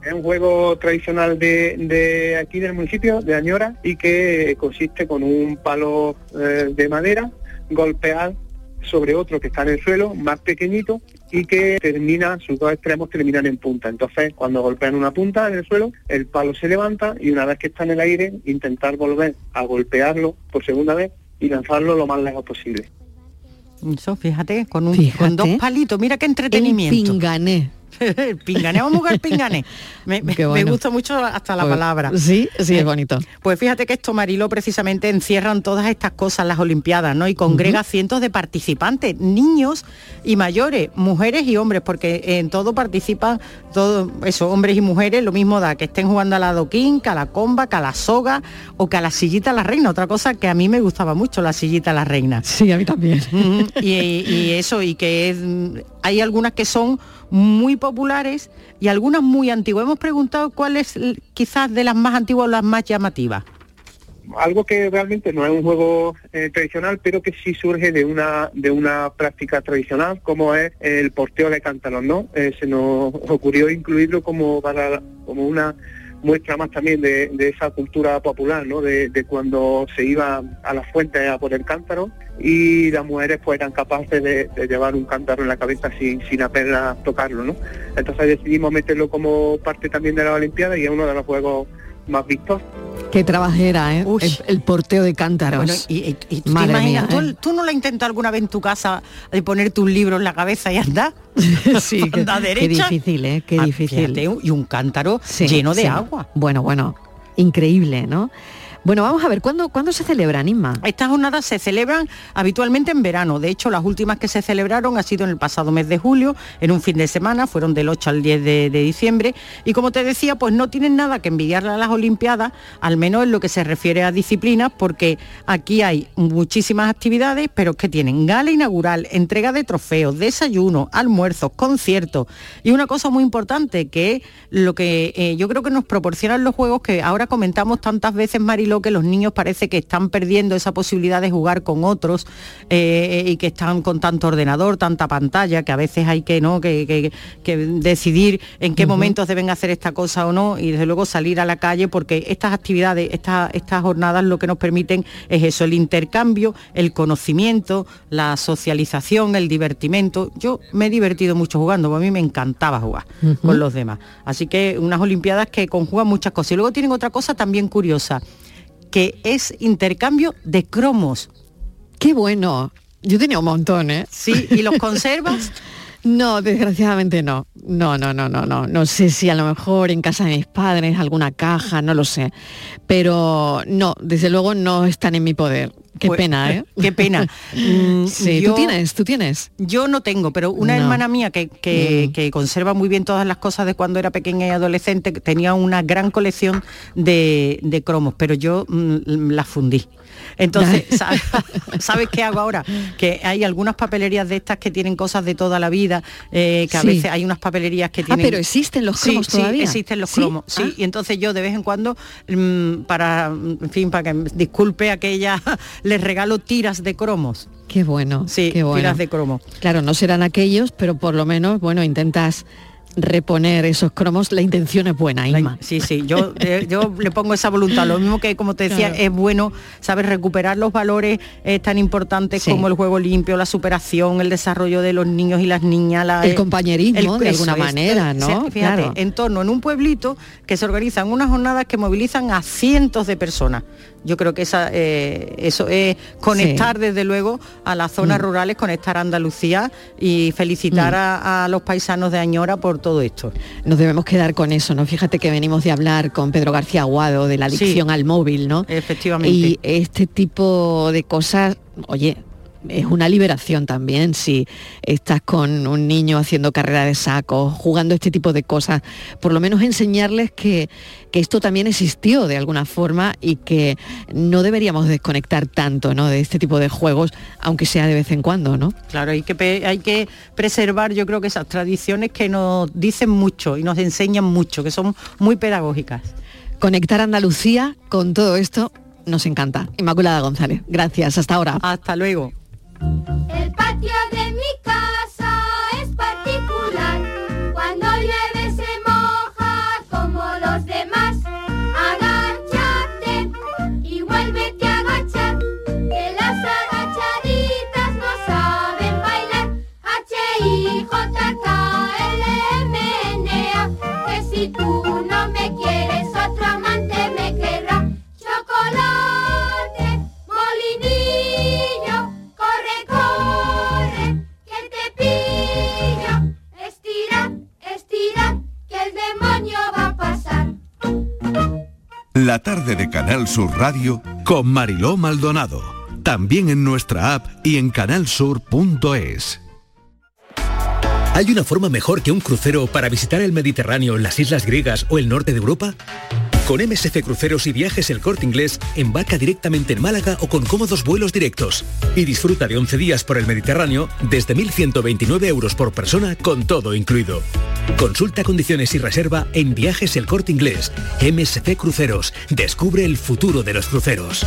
Es un juego tradicional de, de aquí del municipio, de Añora, y que consiste con un palo eh, de madera, golpear sobre otro que está en el suelo, más pequeñito, y que termina, sus dos extremos terminan en punta. Entonces, cuando golpean una punta en el suelo, el palo se levanta y una vez que está en el aire, intentar volver a golpearlo por segunda vez y lanzarlo lo más lejos posible. Eso, fíjate, con, un, Fíjate. con dos palitos, mira qué entretenimiento. pingané. El pingané, vamos a jugar. Me, gusta mucho hasta la Pues, palabra. Sí, sí, Eh, es bonito. Pues fíjate que esto, Marilo, precisamente encierran todas estas cosas las Olimpiadas, ¿no? Y congrega cientos de participantes, niños y mayores, mujeres y hombres, porque en todo participan, todo eso, hombres y mujeres, lo mismo da que estén jugando a la doquín, que a la comba, que a la soga o que a la sillita a la reina. Otra cosa que a mí me gustaba mucho, la sillita a la reina. Sí, a mí también. Y, y eso, y que es, hay algunas que son muy populares y algunas muy antiguas. Hemos preguntado cuál es quizás de las más antiguas o las más llamativas. algo que realmente no es un juego eh, tradicional, pero que sí surge de una de una práctica tradicional, como es el porteo de cántaros, ¿no? Eh, se nos ocurrió incluirlo como para como una muestra más también de, esa cultura popular, ¿no? De, cuando se iba a las fuentes a por el cántaro y las mujeres pues eran capaces de, de llevar un cántaro en la cabeza sin, sin apenas tocarlo, ¿no? Entonces decidimos meterlo como parte también de la Olimpiada y es uno de los juegos más vistos. Qué trabajera, ¿eh? El, el porteo de cántaros. Bueno, y, y- y tú te Madre imaginas, mía, ¿tú, ¿eh? tú no lo has intentado alguna vez en tu casa de poner tus libros en la cabeza y andar? sí, qué, Anda qué derecha. difícil, ¿eh? Qué Ah, difícil. fíjate, y un cántaro Sí, lleno de sí. agua. Bueno, bueno, increíble, ¿no? Bueno, vamos a ver, ¿cuándo, ¿cuándo se celebran, Inma? Estas jornadas se celebran habitualmente en verano. De hecho, las últimas que se celebraron ha sido en el pasado mes de julio, en un fin de semana, fueron del 8 al 10 de, diciembre. Y como te decía, pues no tienen nada que envidiarle a las Olimpiadas, al menos en lo que se refiere a disciplinas, porque aquí hay muchísimas actividades, pero que tienen gala inaugural, entrega de trofeos, desayuno, almuerzos, conciertos. Y una cosa muy importante, que es lo que eh, yo creo que nos proporcionan los juegos que ahora comentamos tantas veces, Mariló, que los niños parece que están perdiendo esa posibilidad de jugar con otros eh, y que están con tanto ordenador, tanta pantalla, que a veces hay que, ¿no? que, que- que decidir en qué Ujú. momentos deben hacer esta cosa o no y desde luego salir a la calle porque estas actividades, estas, estas jornadas lo que nos permiten es eso, el intercambio, el conocimiento, la socialización, el divertimento. Yo me he divertido mucho jugando, a mí me encantaba jugar con los demás. Así que unas Olimpiadas que conjugan muchas cosas. Y luego tienen otra cosa también curiosa, que es intercambio de cromos. Qué bueno. Yo tenía un montón, ¿eh? Sí, ¿y los conservas? No, desgraciadamente no. No, no, no, no, no. No sé si a lo mejor en casa de mis padres alguna caja, no lo sé. Pero no, desde luego no están en mi poder. Qué Pues, pena, ¿eh? Qué pena. Sí, yo- tú tienes, tú tienes. Yo no tengo, pero una No. hermana mía que, que- Mm. que conserva muy bien todas las cosas de cuando era pequeña y adolescente, tenía una gran colección de, de cromos, pero yo mm, las fundí. Entonces, ¿sabes, ¿sabes qué hago ahora? Que hay algunas papelerías de estas que tienen cosas de toda la vida, eh, que a Sí. veces hay unas papelerías que Ah, tienen... pero existen los Sí, cromos sí, todavía. existen los ¿Sí? cromos, sí. Ah. Y entonces yo de vez en cuando, mm, para, en fin, para que disculpe aquella, les regalo tiras de cromos. Qué bueno, Sí, qué bueno. tiras de cromo. Claro, no serán aquellos, pero por lo menos, bueno, intentas reponer esos cromos. La intención es buena, Inma. Sí, sí, yo, eh, yo le pongo esa voluntad. Lo mismo que, como te decía, Claro. es bueno, ¿sabes? Recuperar los valores eh, tan importantes Sí. como el juego limpio, la superación, el desarrollo de los niños y las niñas. la- El eh, compañerismo, de alguna es. manera, ¿no? O sea, fíjate, Claro. en torno, en un pueblito, que se organizan unas jornadas que movilizan a cientos de personas. Yo creo que esa, eh, eso es conectar desde luego a las zonas Mm. rurales, conectar a Andalucía y felicitar Mm. a, a los paisanos de Añora por todo esto. Nos debemos quedar con eso, ¿no? Fíjate que venimos de hablar con Pedro García Aguado de la Sí. adicción al móvil, ¿no? Efectivamente. Y este tipo de cosas, oye, es una liberación también si estás con un niño haciendo carrera de sacos, jugando este tipo de cosas, por lo menos enseñarles que, que esto también existió de alguna forma y que no deberíamos desconectar tanto ¿no? de este tipo de juegos, aunque sea de vez en cuando, ¿no? Claro, hay que, hay que preservar yo creo que esas tradiciones que nos dicen mucho y nos enseñan mucho, que son muy pedagógicas. Conectar Andalucía con todo esto nos encanta. Inmaculada González, gracias, hasta ahora. Hasta luego. El patio de La tarde de Canal Sur Radio con Mariló Maldonado. También en nuestra app y en canalsur.es. ¿Hay una forma mejor que un crucero para visitar el Mediterráneo, las islas griegas o el norte de Europa? Con MSC Cruceros y Viajes El Corte Inglés, embarca directamente en Málaga o con cómodos vuelos directos y disfruta de 11 días por el Mediterráneo desde 1.129 euros por persona con todo incluido. Consulta condiciones y reserva en Viajes El Corte Inglés. MSC Cruceros. Descubre el futuro de los cruceros.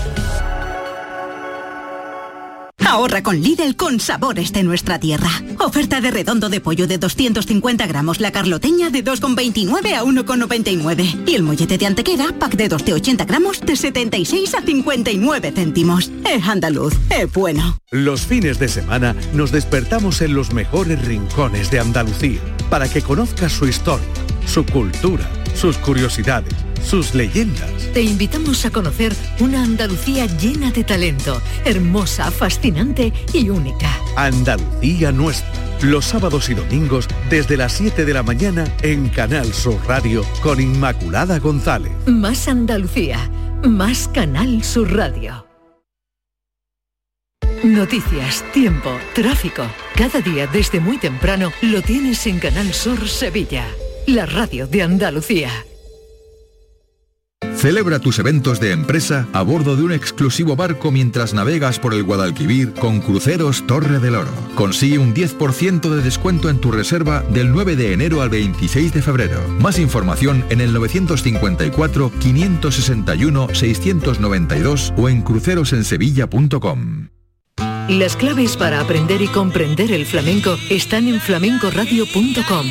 Ahorra con Lidl con sabores de nuestra tierra. Oferta de redondo de pollo de 250 gramos, la carloteña de 2,29 a 1,99. Y el mollete de antequera, pack de 2 de 80 gramos, de 76 a 59 céntimos. Es andaluz, es bueno. Los fines de semana nos despertamos en los mejores rincones de Andalucía para que conozcas su historia, su cultura, sus curiosidades, sus leyendas. Te invitamos a conocer una Andalucía llena de talento, hermosa, fascinante y única. Andalucía Nuestra. Los sábados y domingos desde las 7 de la mañana en Canal Sur Radio con Inmaculada González. Más Andalucía, más Canal Sur Radio. Noticias, tiempo, tráfico. Cada día desde muy temprano lo tienes en Canal Sur Sevilla, la radio de Andalucía. Celebra tus eventos de empresa a bordo de un exclusivo barco mientras navegas por el Guadalquivir con Cruceros Torre del Oro. Consigue un 10% de descuento en tu reserva del 9 de enero al 26 de febrero. Más información en el 954-561-692 o en crucerosensevilla.com. Las claves para aprender y comprender el flamenco están en flamencoradio.com.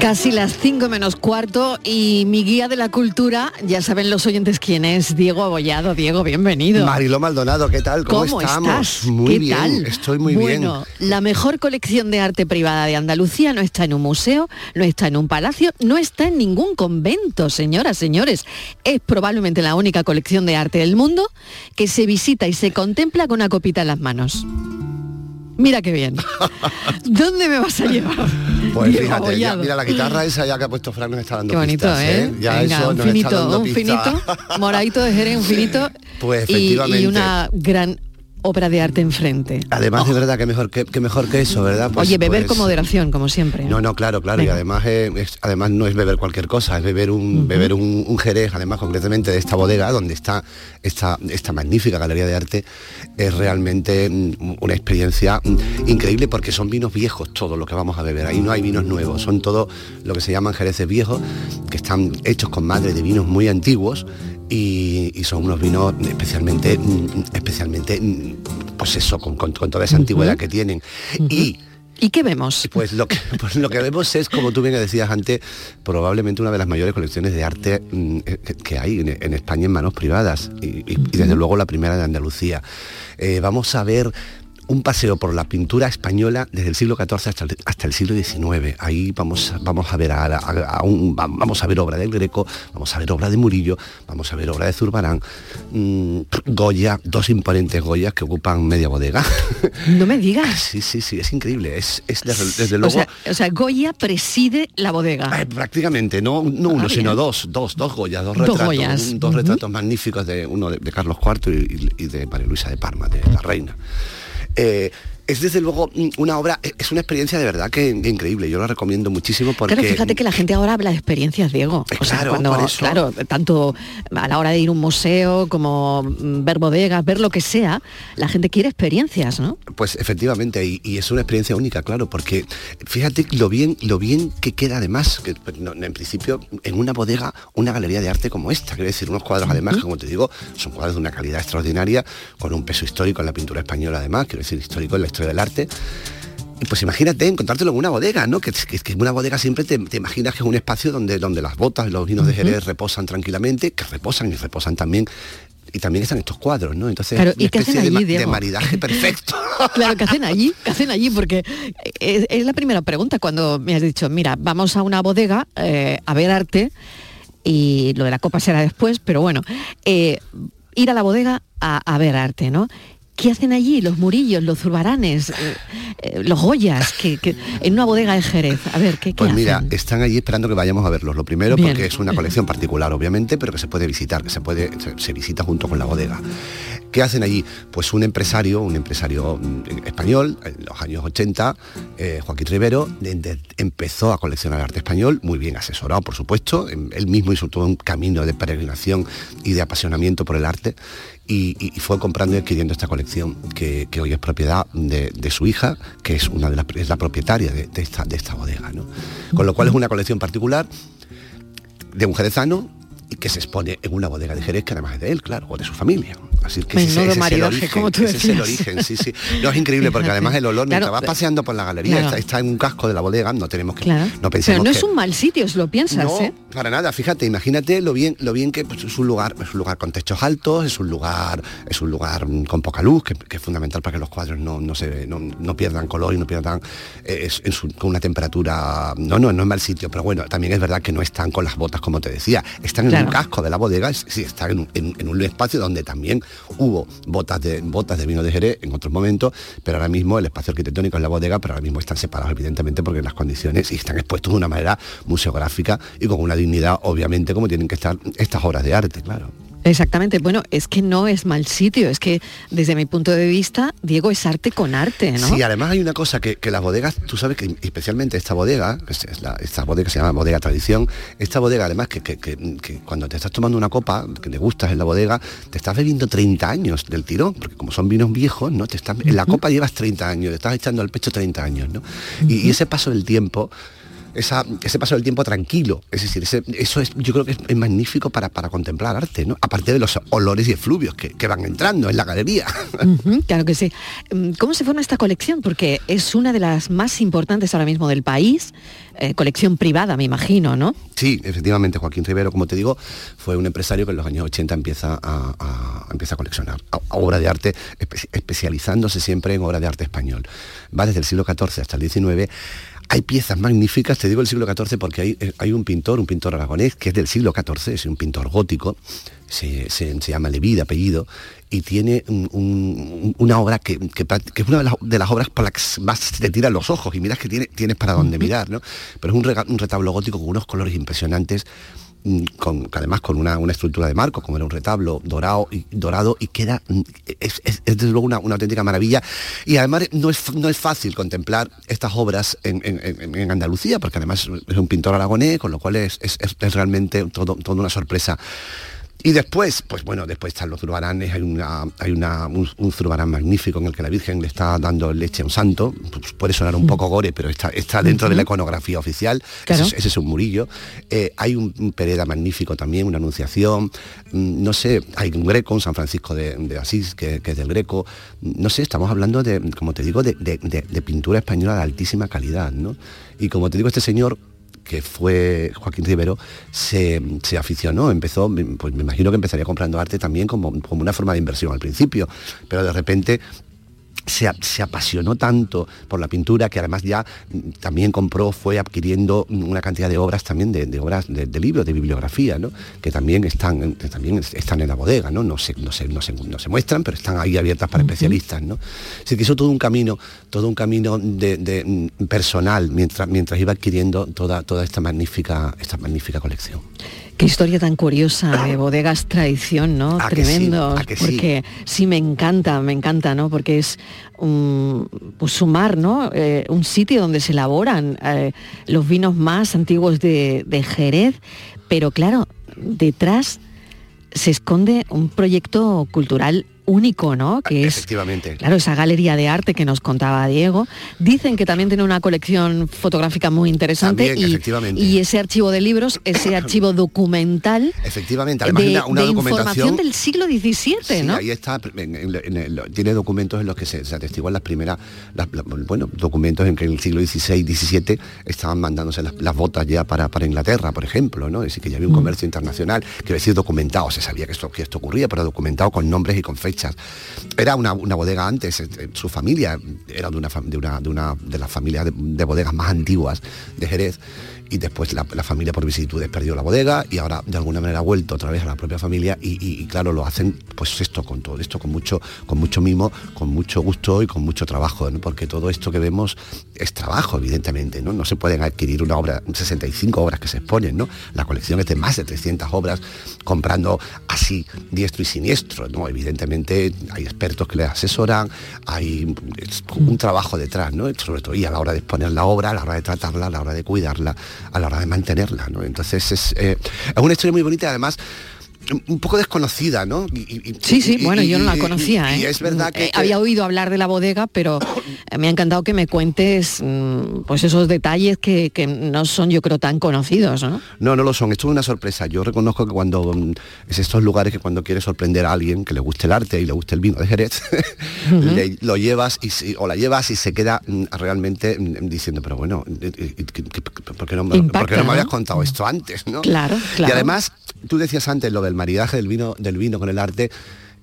Casi las 5 menos cuarto y mi guía de la cultura, ya saben los oyentes quién es, Diego Abollado. Diego, bienvenido. Mariló Maldonado, ¿qué tal? ¿Cómo, estamos? estás? Muy ¿Qué bien, tal? estoy muy bueno, bien. la mejor colección de arte privada de Andalucía no está en un museo, no está en un palacio, no está en ningún convento, señoras, señores. Es probablemente la única colección de arte del mundo que se visita y se contempla con una copita en las manos. Mira qué bien. ¿Dónde me vas a llevar? Pues Diego fíjate, ya- mira la guitarra esa ya que ha puesto Fran nos está dando Qué bonito, pistas, ¿eh? Ya Venga, eso un nos está finito, dando un finito, moradito de Jerez, un finito. Pues y- y, efectivamente. una gran obra de arte enfrente. Además es verdad que mejor que, que mejor que eso, ¿verdad? Pues- Oye, beber pues- con moderación, como siempre. No, no, claro, claro. Y además, eh, es- además no es beber cualquier cosa, es beber un, beber un, un jerez, además concretamente de esta bodega, donde está esta, esta magnífica galería de arte, es realmente mm, una experiencia mm, increíble porque son vinos viejos todos lo que vamos a beber. Ahí no hay vinos nuevos, son todo lo que se llaman jereces viejos, que están hechos con madre de vinos muy antiguos y, y son unos vinos especialmente, mm, especialmente mm, pues eso, con, con- con toda esa antigüedad que tienen. Y ¿Y qué vemos? pues lo que, pues lo que vemos es, como tú bien decías antes, probablemente una de las mayores colecciones de arte mm, eh, que, hay en, en España en manos privadas y, y- y desde luego la primera de Andalucía. Eh, vamos a ver un paseo por la pintura española desde el siglo XIV hasta el, hasta el siglo XIX. Ahí vamos, vamos a ver a, a- a un- va- vamos a ver obra del Greco, vamos a ver obra de Murillo, vamos a ver obra de Zurbarán, mm, Goya, dos imponentes Goyas que ocupan media bodega. No me digas. Sí, sí, sí, es increíble. Es, es desde, desde O luego. sea, o sea, Goya preside la bodega. Eh, prácticamente, no, no uno, Ah, sino bien. dos, dos, dos Goyas, dos Dos retratos, Goyas. un- dos retratos magníficos de uno de, de Carlos IV y, y de María Luisa de Parma, de la reina. Eh, es desde luego una obra, es una experiencia de verdad que, que increíble. Yo la recomiendo muchísimo porque Claro, fíjate que la gente ahora habla de experiencias, Diego. O sea, claro, cuando, por eso. claro, tanto a la hora de ir a un museo como ver bodegas, ver lo que sea, la gente quiere experiencias, ¿no? Pues efectivamente, y, y es una experiencia única, claro, porque fíjate lo bien, lo bien que queda además, que pues, en principio, en una bodega, una galería de arte como esta, quiero decir, unos cuadros además, como te digo, son cuadros de una calidad extraordinaria, con un peso histórico en la pintura española además, quiero decir, histórico en la historia del arte. Pues imagínate encontrártelo en una bodega, ¿no? Que, que, que en una bodega siempre te, te imaginas que es un espacio donde, donde las botas, los vinos de Jerez reposan tranquilamente, que reposan y reposan también. Y también están estos cuadros, ¿no? Entonces, Claro, una ¿y qué hacen especie de, maridaje perfecto. Claro, ¿qué hacen allí? ¿Qué hacen allí? Porque es, es la primera pregunta cuando me has dicho, mira, vamos a una bodega eh, a ver arte y lo de la copa será después, pero bueno, eh, ir a la bodega a, a ver arte, ¿no? ¿Qué hacen allí los murillos, los zurbaranes, eh, eh, los joyas que, que- en una bodega de Jerez? A ver, ¿qué, qué Pues mira, hacen? están allí esperando que vayamos a verlos. Lo primero, Bien. porque es una colección particular, obviamente, pero que se puede visitar, que se puede, se, se visita junto con la bodega. ¿Qué hacen allí? Pues un empresario, un empresario mm, español, en los años 80, eh, Joaquín Rivero, de- de- empezó a coleccionar arte español, muy bien asesorado, por supuesto. Em, Él mismo hizo todo un camino de peregrinación y de apasionamiento por el arte. Y, fue comprando y adquiriendo esta colección que, hoy es propiedad de, de su hija, que es una de las es la propietaria de, de esta, de esta bodega. ¿no? Con lo cual es una colección particular de un jerezano y que se expone en una bodega de Jerez que además es de él, claro, o de su familia. Así que ese- Menudo ese, es el origen, como tú ese es el origen, sí, sí. No es increíble porque además el olor, mientras Claro, vas paseando por la galería, claro. está, está en un casco de la bodega, no tenemos que, Claro. no Pero pensemos no que- es un mal sitio, si lo piensas, no, ¿eh? para nada, fíjate, imagínate lo bien, lo bien que pues, es un lugar, es un lugar con techos altos, es un lugar, es un lugar mm, con poca luz, que, que es fundamental para que los cuadros no, no se, no, no pierdan color y no pierdan eh, es- en su- con una temperatura. No, no, no es mal sitio, pero bueno, también es verdad que no están con las botas, como te decía, están en un casco de la bodega, sí, están en un, en- en un espacio donde también hubo botas de botas de vino de Jerez en otros momentos, pero ahora mismo el espacio arquitectónico es la bodega, pero ahora mismo están separados evidentemente porque las condiciones y están expuestos de una manera museográfica y con una dignidad, obviamente, como tienen que estar estas obras de arte, claro. Exactamente, bueno, es que no es mal sitio, es que desde mi punto de vista, Diego, es arte con arte, ¿no? Sí, además hay una cosa que, que las bodegas, tú sabes que especialmente esta bodega, que es- la- esta bodega se llama bodega tradición, esta bodega además que, que- que- que cuando te estás tomando una copa, que te gustas en la bodega, te estás bebiendo 30 años del tirón, porque como son vinos viejos, ¿no? Te estás, en la copa llevas 30 años, te estás echando al pecho 30 años, ¿no? y, y ese paso del tiempo esa- ese paso del tiempo tranquilo. Es decir, ese- eso es, yo creo que es, es magnífico para, para contemplar arte, ¿no? Aparte de los olores y efluvios que, que van entrando en la galería. Claro que sí. Mm, ¿Cómo se forma esta colección? Porque es una de las más importantes ahora mismo del país, eh, colección privada, me imagino, ¿no? Sí, efectivamente, Joaquín Rivero, como te digo, fue un empresario que en los años 80 empieza a, a- empieza a coleccionar a- a obra de arte, espe- especializándose siempre en obra de arte español. Va desde el siglo XIV hasta el XIX. Hay piezas magníficas, te digo el siglo XIV porque hay, eh, hay un pintor, un pintor aragonés, que es del siglo XIV, es un pintor gótico, se, se- se llama Leví de apellido, y tiene un- un- una obra que, que es una de las, de las obras por las que más te tiran los ojos, y miras que tiene, tienes para dónde mirar, ¿no? Pero es un, rega- un retablo gótico con unos colores impresionantes, con, que además con una, una estructura de marco, como era un retablo dorado y, dorado y queda, mm, es, es- es desde luego una, una auténtica maravilla. Y además no es, no es fácil contemplar estas obras en, en- en- Andalucía, porque además es un pintor aragonés, con lo cual es- es realmente todo, toda una sorpresa. Y después, pues bueno, después están los zurbaranes, hay, una, hay una, un, un zurbarán magnífico en el que la Virgen le está dando leche a un santo, pues puede sonar un poco gore, pero está, está dentro de la iconografía oficial, Claro. ese, es- ese es un murillo. Eh, hay un, un Pereda magnífico también, una anunciación, mm, no sé, hay un Greco, un San Francisco de, de Asís, que, que es del Greco, no sé, estamos hablando de, como te digo, de, de- de- de pintura española de altísima calidad, ¿no? Y como te digo, este señor que fue Joaquín Rivero, se, se aficionó, empezó, pues me imagino que empezaría comprando arte también como, como una forma de inversión al principio, pero de repente se, apasionó tanto por la pintura que además ya mm, también compró, fue adquiriendo una cantidad de obras también, de, de obras de, de libros, de bibliografía, ¿no? que también están, que también es- están en la bodega, ¿no? No, se, no, se, no, se, no se muestran, pero están ahí abiertas para especialistas. ¿no? Así que hizo todo un camino, todo un camino de, de, mm, personal mientras, mientras iba adquiriendo toda, toda esta magnífica, esta magnífica colección. Qué historia tan curiosa de bodegas tradición, ¿no? ¿A que sí? Tremendo. ¿A que sí? Porque sí me encanta, me encanta, ¿no? Porque es un pues, sumar, ¿no? Eh, un sitio donde se elaboran eh, los vinos más antiguos de, de Jerez, pero claro, detrás se esconde un proyecto cultural único, ¿no? Que es Efectivamente. Claro, esa galería de arte que nos contaba Diego. Dicen que también tiene una colección fotográfica muy interesante También, y, efectivamente. y ese archivo de libros, ese archivo documental Efectivamente, además de, una, una de documentación información del siglo XVII, Sí, ¿no? ahí está, en- en- en el- tiene documentos en los que se, se atestiguan las primeras, las- bueno, documentos en que en el siglo XVI, XVII estaban mandándose las, las botas ya para, para Inglaterra, por ejemplo, ¿no? Es decir, que ya había un comercio internacional, quiero decir, documentado, se sabía que esto, que esto ocurría, pero documentado con nombres y con fechas. Era una, una bodega antes, eh, eh, su familia era de una, de una, de una de las familias de bodegas más antiguas de Jerez, y después la, familia por vicisitudes perdió la bodega y ahora de alguna manera ha vuelto otra vez a la propia familia y, claro lo hacen pues esto con todo esto con mucho con mucho mimo con mucho gusto y con mucho trabajo ¿no? porque todo esto que vemos es trabajo evidentemente no no se pueden adquirir una obra 65 obras que se exponen no la colección es de más de 300 obras comprando así diestro y siniestro no evidentemente hay expertos que le asesoran hay un trabajo detrás no sobre todo y a la hora de exponer la obra a la hora de tratarla a la hora de cuidarla a la hora de mantenerla ¿no? entonces es, eh, es una historia muy bonita además un poco desconocida, ¿no? Y- Sí, sí, y- bueno, yo no la conocía. Y, ¿eh? es verdad que, Eh, que- Había oído hablar de la bodega, pero eh, me ha encantado que me cuentes mm, pues esos detalles que, que no son, yo creo, tan conocidos, ¿no? No, no lo son. Esto es una sorpresa. Yo reconozco que cuando mm, es estos lugares que cuando quieres sorprender a alguien que le guste el arte y le guste el vino de Jerez, le- lo llevas y o la llevas y se queda mm, realmente mm, diciendo, pero bueno, eh, eh, eh, ¿qué- qué- ¿por qué no me, Impacta, por qué no me ¿no? habías contado esto antes? ¿no? Claro, claro. Y además, tú decías antes lo del maridaje del vino, del vino con el arte.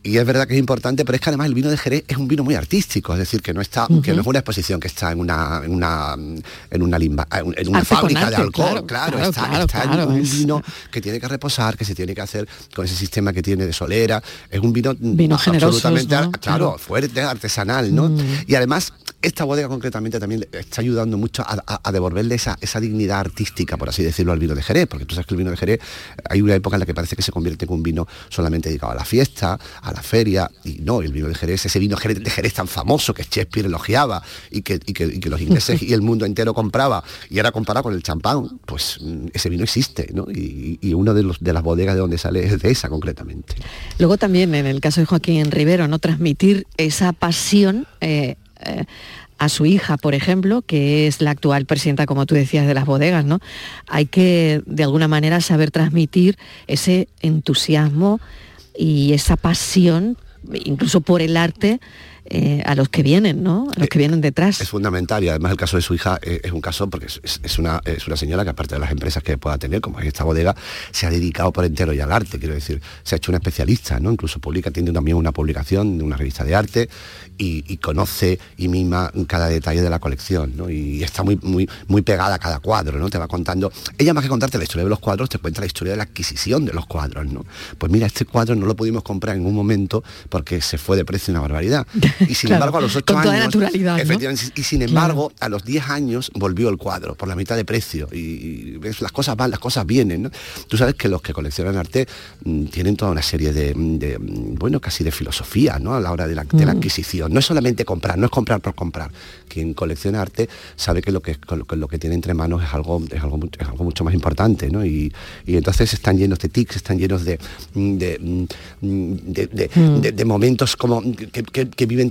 Y es verdad que es importante, pero es que además el vino de Jerez es un vino muy artístico, es decir, que no está, que no es una exposición que está en una, en una, en una, limba- en una Arte fábrica de alcohol, claro, claro, claro, está, claro, está en un vino que tiene que reposar, que se tiene que hacer con ese sistema que tiene de solera, es un vino, generosos, absolutamente Claro. fuerte, artesanal, ¿no? Mm. Y además esta bodega concretamente también está ayudando mucho a, devolverle esa, esa dignidad artística, por así decirlo, al vino de Jerez, porque tú sabes que el vino de Jerez hay una época en la que parece que se convierte en un vino solamente dedicado a la fiesta, a la feria, y no, el vino de Jerez, ese vino de Jerez tan famoso que Shakespeare elogiaba y que, y que- los ingleses y el mundo entero compraba, y ahora comparado con el champán, pues mm, ese vino existe, ¿no? Y, y los, de las bodegas de donde sale es de esa concretamente. Luego también en el caso de Joaquín Rivero, ¿no? Transmitir esa pasión eh, eh, a su hija, por ejemplo, que es la actual presidenta, como tú decías, de las bodegas, ¿no? Hay que, de alguna manera, saber transmitir ese entusiasmo y esa pasión, incluso por el arte, eh, a los que vienen, ¿no? A los que vienen detrás. Es fundamental y además el caso de su hija eh, es, un caso porque es, una, es una señora que aparte de las empresas que pueda tener, como es esta bodega, se ha dedicado por entero ya al arte, quiero decir, se ha hecho una especialista, ¿no? Incluso publica, tiene también una publicación de una revista de arte y, y conoce y mima cada detalle de la colección, ¿no? Y está muy, muy, muy pegada a cada cuadro, ¿no? Te va contando, ella más que contarte la historia de los cuadros, te cuenta la historia de la adquisición de los cuadros, ¿no? Pues mira, este cuadro no lo pudimos comprar en un momento porque se fue de precio una barbaridad. Y sin Claro, embargo, a los 8 con años... toda naturalidad, ¿no? efectivamente, y sin embargo, a los 10 años volvió el cuadro, por la mitad de precio. Y, las cosas van, las cosas vienen, ¿no? Tú sabes que los que coleccionan arte mm, tienen toda una serie de, de, mm, bueno, casi de filosofía, ¿no? A la hora de la, de la Mm. adquisición. No es solamente comprar, no es comprar por comprar. Quien colecciona arte sabe que lo que, lo que, tiene entre manos es algo, es algo, es algo mucho más importante, ¿no? Y, y entonces están llenos de tics, están llenos de, de, de, de- Mm. de- de momentos como que, que- que viven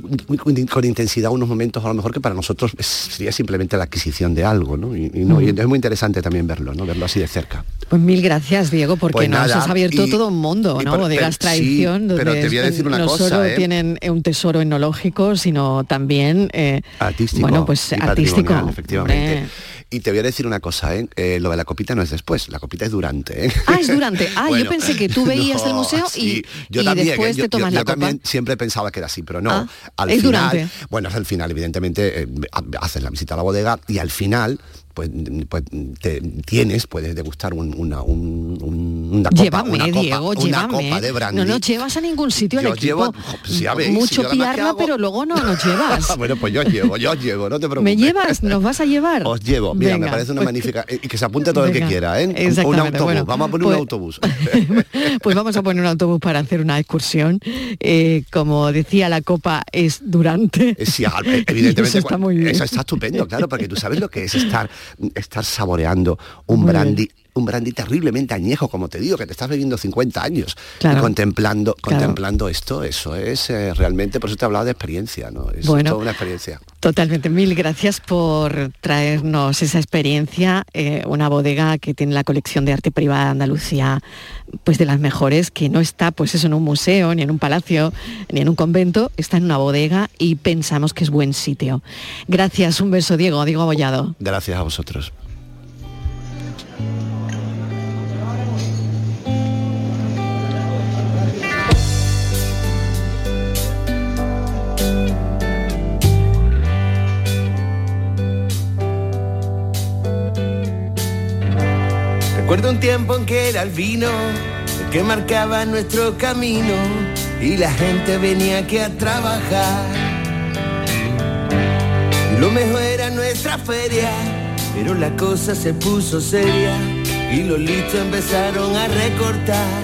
con intensidad unos momentos a lo mejor que para nosotros sería simplemente la adquisición de algo, ¿no? Y, y no, y es muy interesante también verlo, ¿no? Verlo así de cerca. Pues mil gracias, Diego, porque Pues nos has abierto y- todo un mundo, ¿no? por- Bodegas pero- sí, Tradición, pero donde te voy a decir una no cosa, solo ¿eh? tienen un tesoro etnológico, sino también eh, Artístico. Bueno, pues artístico. efectivamente. Y te voy a decir una cosa, ¿eh? Eh, lo de la copita no es después, la copita es durante. ¿eh? Ah, es durante. Ah, yo pensé que tú veías el museo y, sí, yo y también, después ¿eh? yo, te tomas yo- la yo copa. también siempre pensaba que era así, pero no. Ah, al es final, durante. bueno, al final, evidentemente, ha- haces la visita a la bodega y al final pues, pues te tienes, puedes degustar un- una, un- un- una copa, llévame, una copa, Diego, una llévame. copa de brandy. no nos llevas a ningún sitio Yo equipo. llevo- pues veis, si Mucho que piarla, hago- pero luego no nos llevas. bueno, pues yo os llevo, yo os llevo, no te preocupes. ¿Me llevas? ¿Nos vas a llevar? Os llevo, mira, Venga, me parece una pues magnífica. Y que se apunte todo el que quiera, ¿eh? Un- autobús, bueno, vamos a poner pues- un autobús. Pues vamos a poner un autobús para hacer una excursión. Eh, como decía, la copa es durante. Sí, Y evidentemente. eso está muy bien. Eso está estupendo, claro, porque tú sabes lo que es estar, estar saboreando un Muy brandy. Un brandy terriblemente añejo, como te digo, que te estás bebiendo 50 años Claro. y contemplando, Claro. contemplando esto, eso es eh, realmente, por eso te he hablado de experiencia, ¿no? Es Bueno. toda una experiencia. Totalmente, mil gracias por traernos esa experiencia, eh, una bodega que tiene la colección de arte privada de Andalucía, pues de las mejores, que no está pues eso en un museo, ni en un palacio, ni en un convento, está en una bodega y pensamos que es buen sitio. Gracias, un beso Diego, Diego Abollado. Gracias a vosotros. Recuerdo un tiempo en que era el vino el que marcaba nuestro camino y la gente venía aquí a trabajar. Y lo mejor era nuestra feria, pero la cosa se puso seria y los listos empezaron a recortar.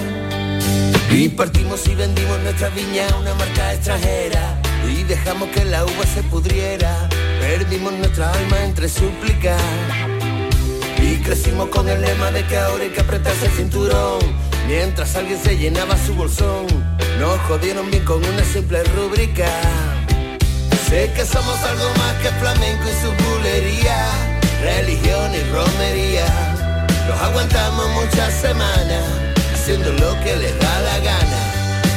Y partimos y vendimos nuestra viña a una marca extranjera y dejamos que la uva se pudriera. Perdimos nuestra alma entre súplicas. Y crecimos con el lema de que ahora hay que apretarse el cinturón. Mientras alguien se llenaba su bolsón Nos jodieron bien con una simple rúbrica. Sé que somos algo más que flamenco y su bulería Religión y romería. Los aguantamos muchas semanas Haciendo lo que les da la gana.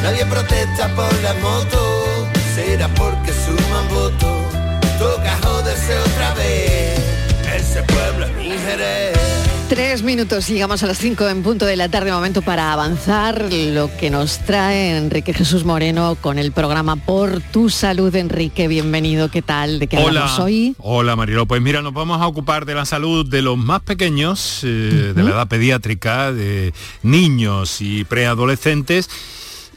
Nadie protesta por la moto Será porque suman votos Toca joderse otra vez pueblo es mi Jerez. Tres minutos, llegamos a las cinco en punto de la tarde, momento para avanzar lo que nos trae Enrique Jesús Moreno con el programa Por tu Salud. Enrique, bienvenido, ¿qué tal? ¿De qué hablamos hoy? Hola Marilo, pues mira, nos vamos a ocupar de la salud de los más pequeños, eh, de la edad pediátrica, de niños y preadolescentes.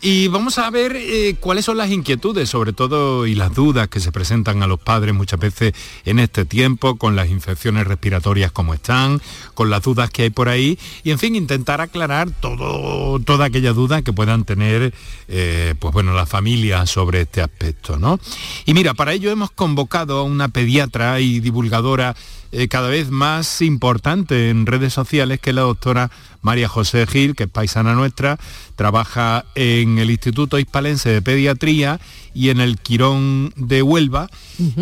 Y vamos a ver eh, cuáles son las inquietudes, sobre todo, y las dudas que se presentan a los padres muchas veces en este tiempo, con las infecciones respiratorias como están, con las dudas que hay por ahí, y en fin, intentar aclarar todo, toda aquella duda que puedan tener, eh, pues bueno, las familias sobre este aspecto, ¿no? Y mira, para ello hemos convocado a una pediatra y divulgadora eh, cada vez más importante en redes sociales, que la doctora María José Gil, que es paisana nuestra, trabaja en el Instituto Hispalense de Pediatría y en el Quirón de Huelva,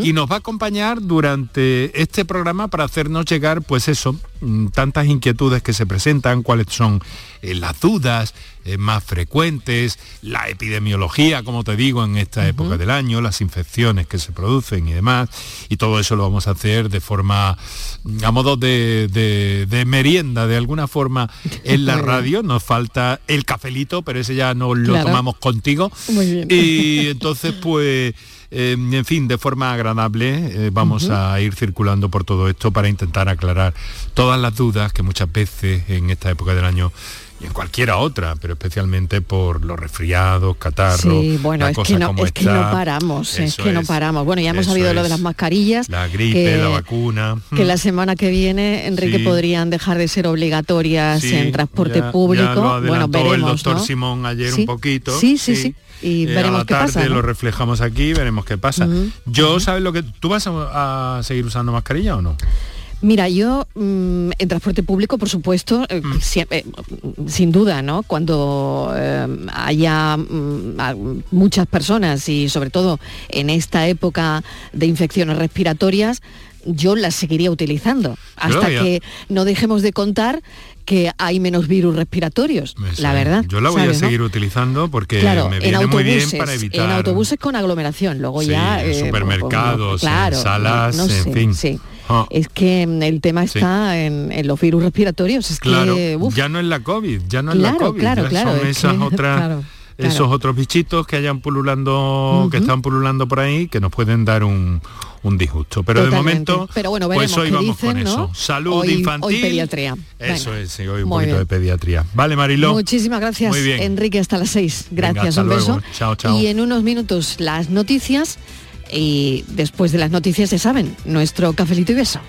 y nos va a acompañar durante este programa para hacernos llegar, pues eso, mm, tantas inquietudes que se presentan, cuáles son eh, las dudas eh, más frecuentes, la epidemiología, como te digo, en esta época del año, las infecciones que se producen y demás, y todo eso lo vamos a hacer de forma, mm, a modo de, de- de merienda, de alguna forma, en la radio. Nos falta el cafelito, pero ese ya no lo Claro. tomamos contigo. Muy bien. Y entonces, pues, eh, en fin, de forma agradable, eh, vamos a ir circulando por todo esto para intentar aclarar todas las dudas que muchas veces en esta época del año y en cualquiera otra, pero especialmente por los resfriados, catarros. Sí, bueno, es que no, es que no paramos, es que no paramos. Bueno, ya hemos sabido lo de las mascarillas. La gripe, que- la vacuna. que Mm. la semana que viene, Enrique, Sí. podrían dejar de ser obligatorias Sí, en transporte ya- público. ya lo bueno, veremos, el doctor ¿no? Simón ayer un poquito. Sí, sí, sí. Y Eh, veremos a la qué tarde pasa. ¿no? lo reflejamos aquí, veremos qué pasa. Yo, ¿sabes lo que tú vas a, a seguir usando mascarilla o no? Mira, yo mm, en transporte público, por supuesto, eh, Mm. eh, sin duda, ¿no? Cuando eh, haya mm, muchas personas y sobre todo en esta época de infecciones respiratorias, yo las seguiría utilizando hasta que no dejemos de contar que hay menos virus respiratorios, la verdad. Yo la voy ¿sabes, a no? seguir utilizando porque Claro, me en viene muy bien para evitar en autobuses con aglomeración, luego Sí, ya en eh, supermercados, claro, salas, no- no en sé, fin. sí. Ah. Es que mm, el tema Sí. está en, en los virus respiratorios, es Claro, que ya no es la COVID, ya no es la Claro, COVID, claro, ya claro, son es esas que- otras, claro, esos otros bichitos que hayan pululando, que están pululando por ahí, que nos pueden dar un, un disgusto. Pero Totalmente. de momento, Pero bueno, pues hoy vamos dicen, con ¿no? eso. Salud Hoy- infantil. hoy pediatría. Eso Venga. es, sí, hoy un Muy poquito bien. de pediatría. Vale, Mariló. Muchísimas gracias, Muy bien. Enrique, hasta las seis. Gracias, un beso. Chao, chao. Y en unos minutos las noticias y después de las noticias, ya saben, nuestro cafelito y beso.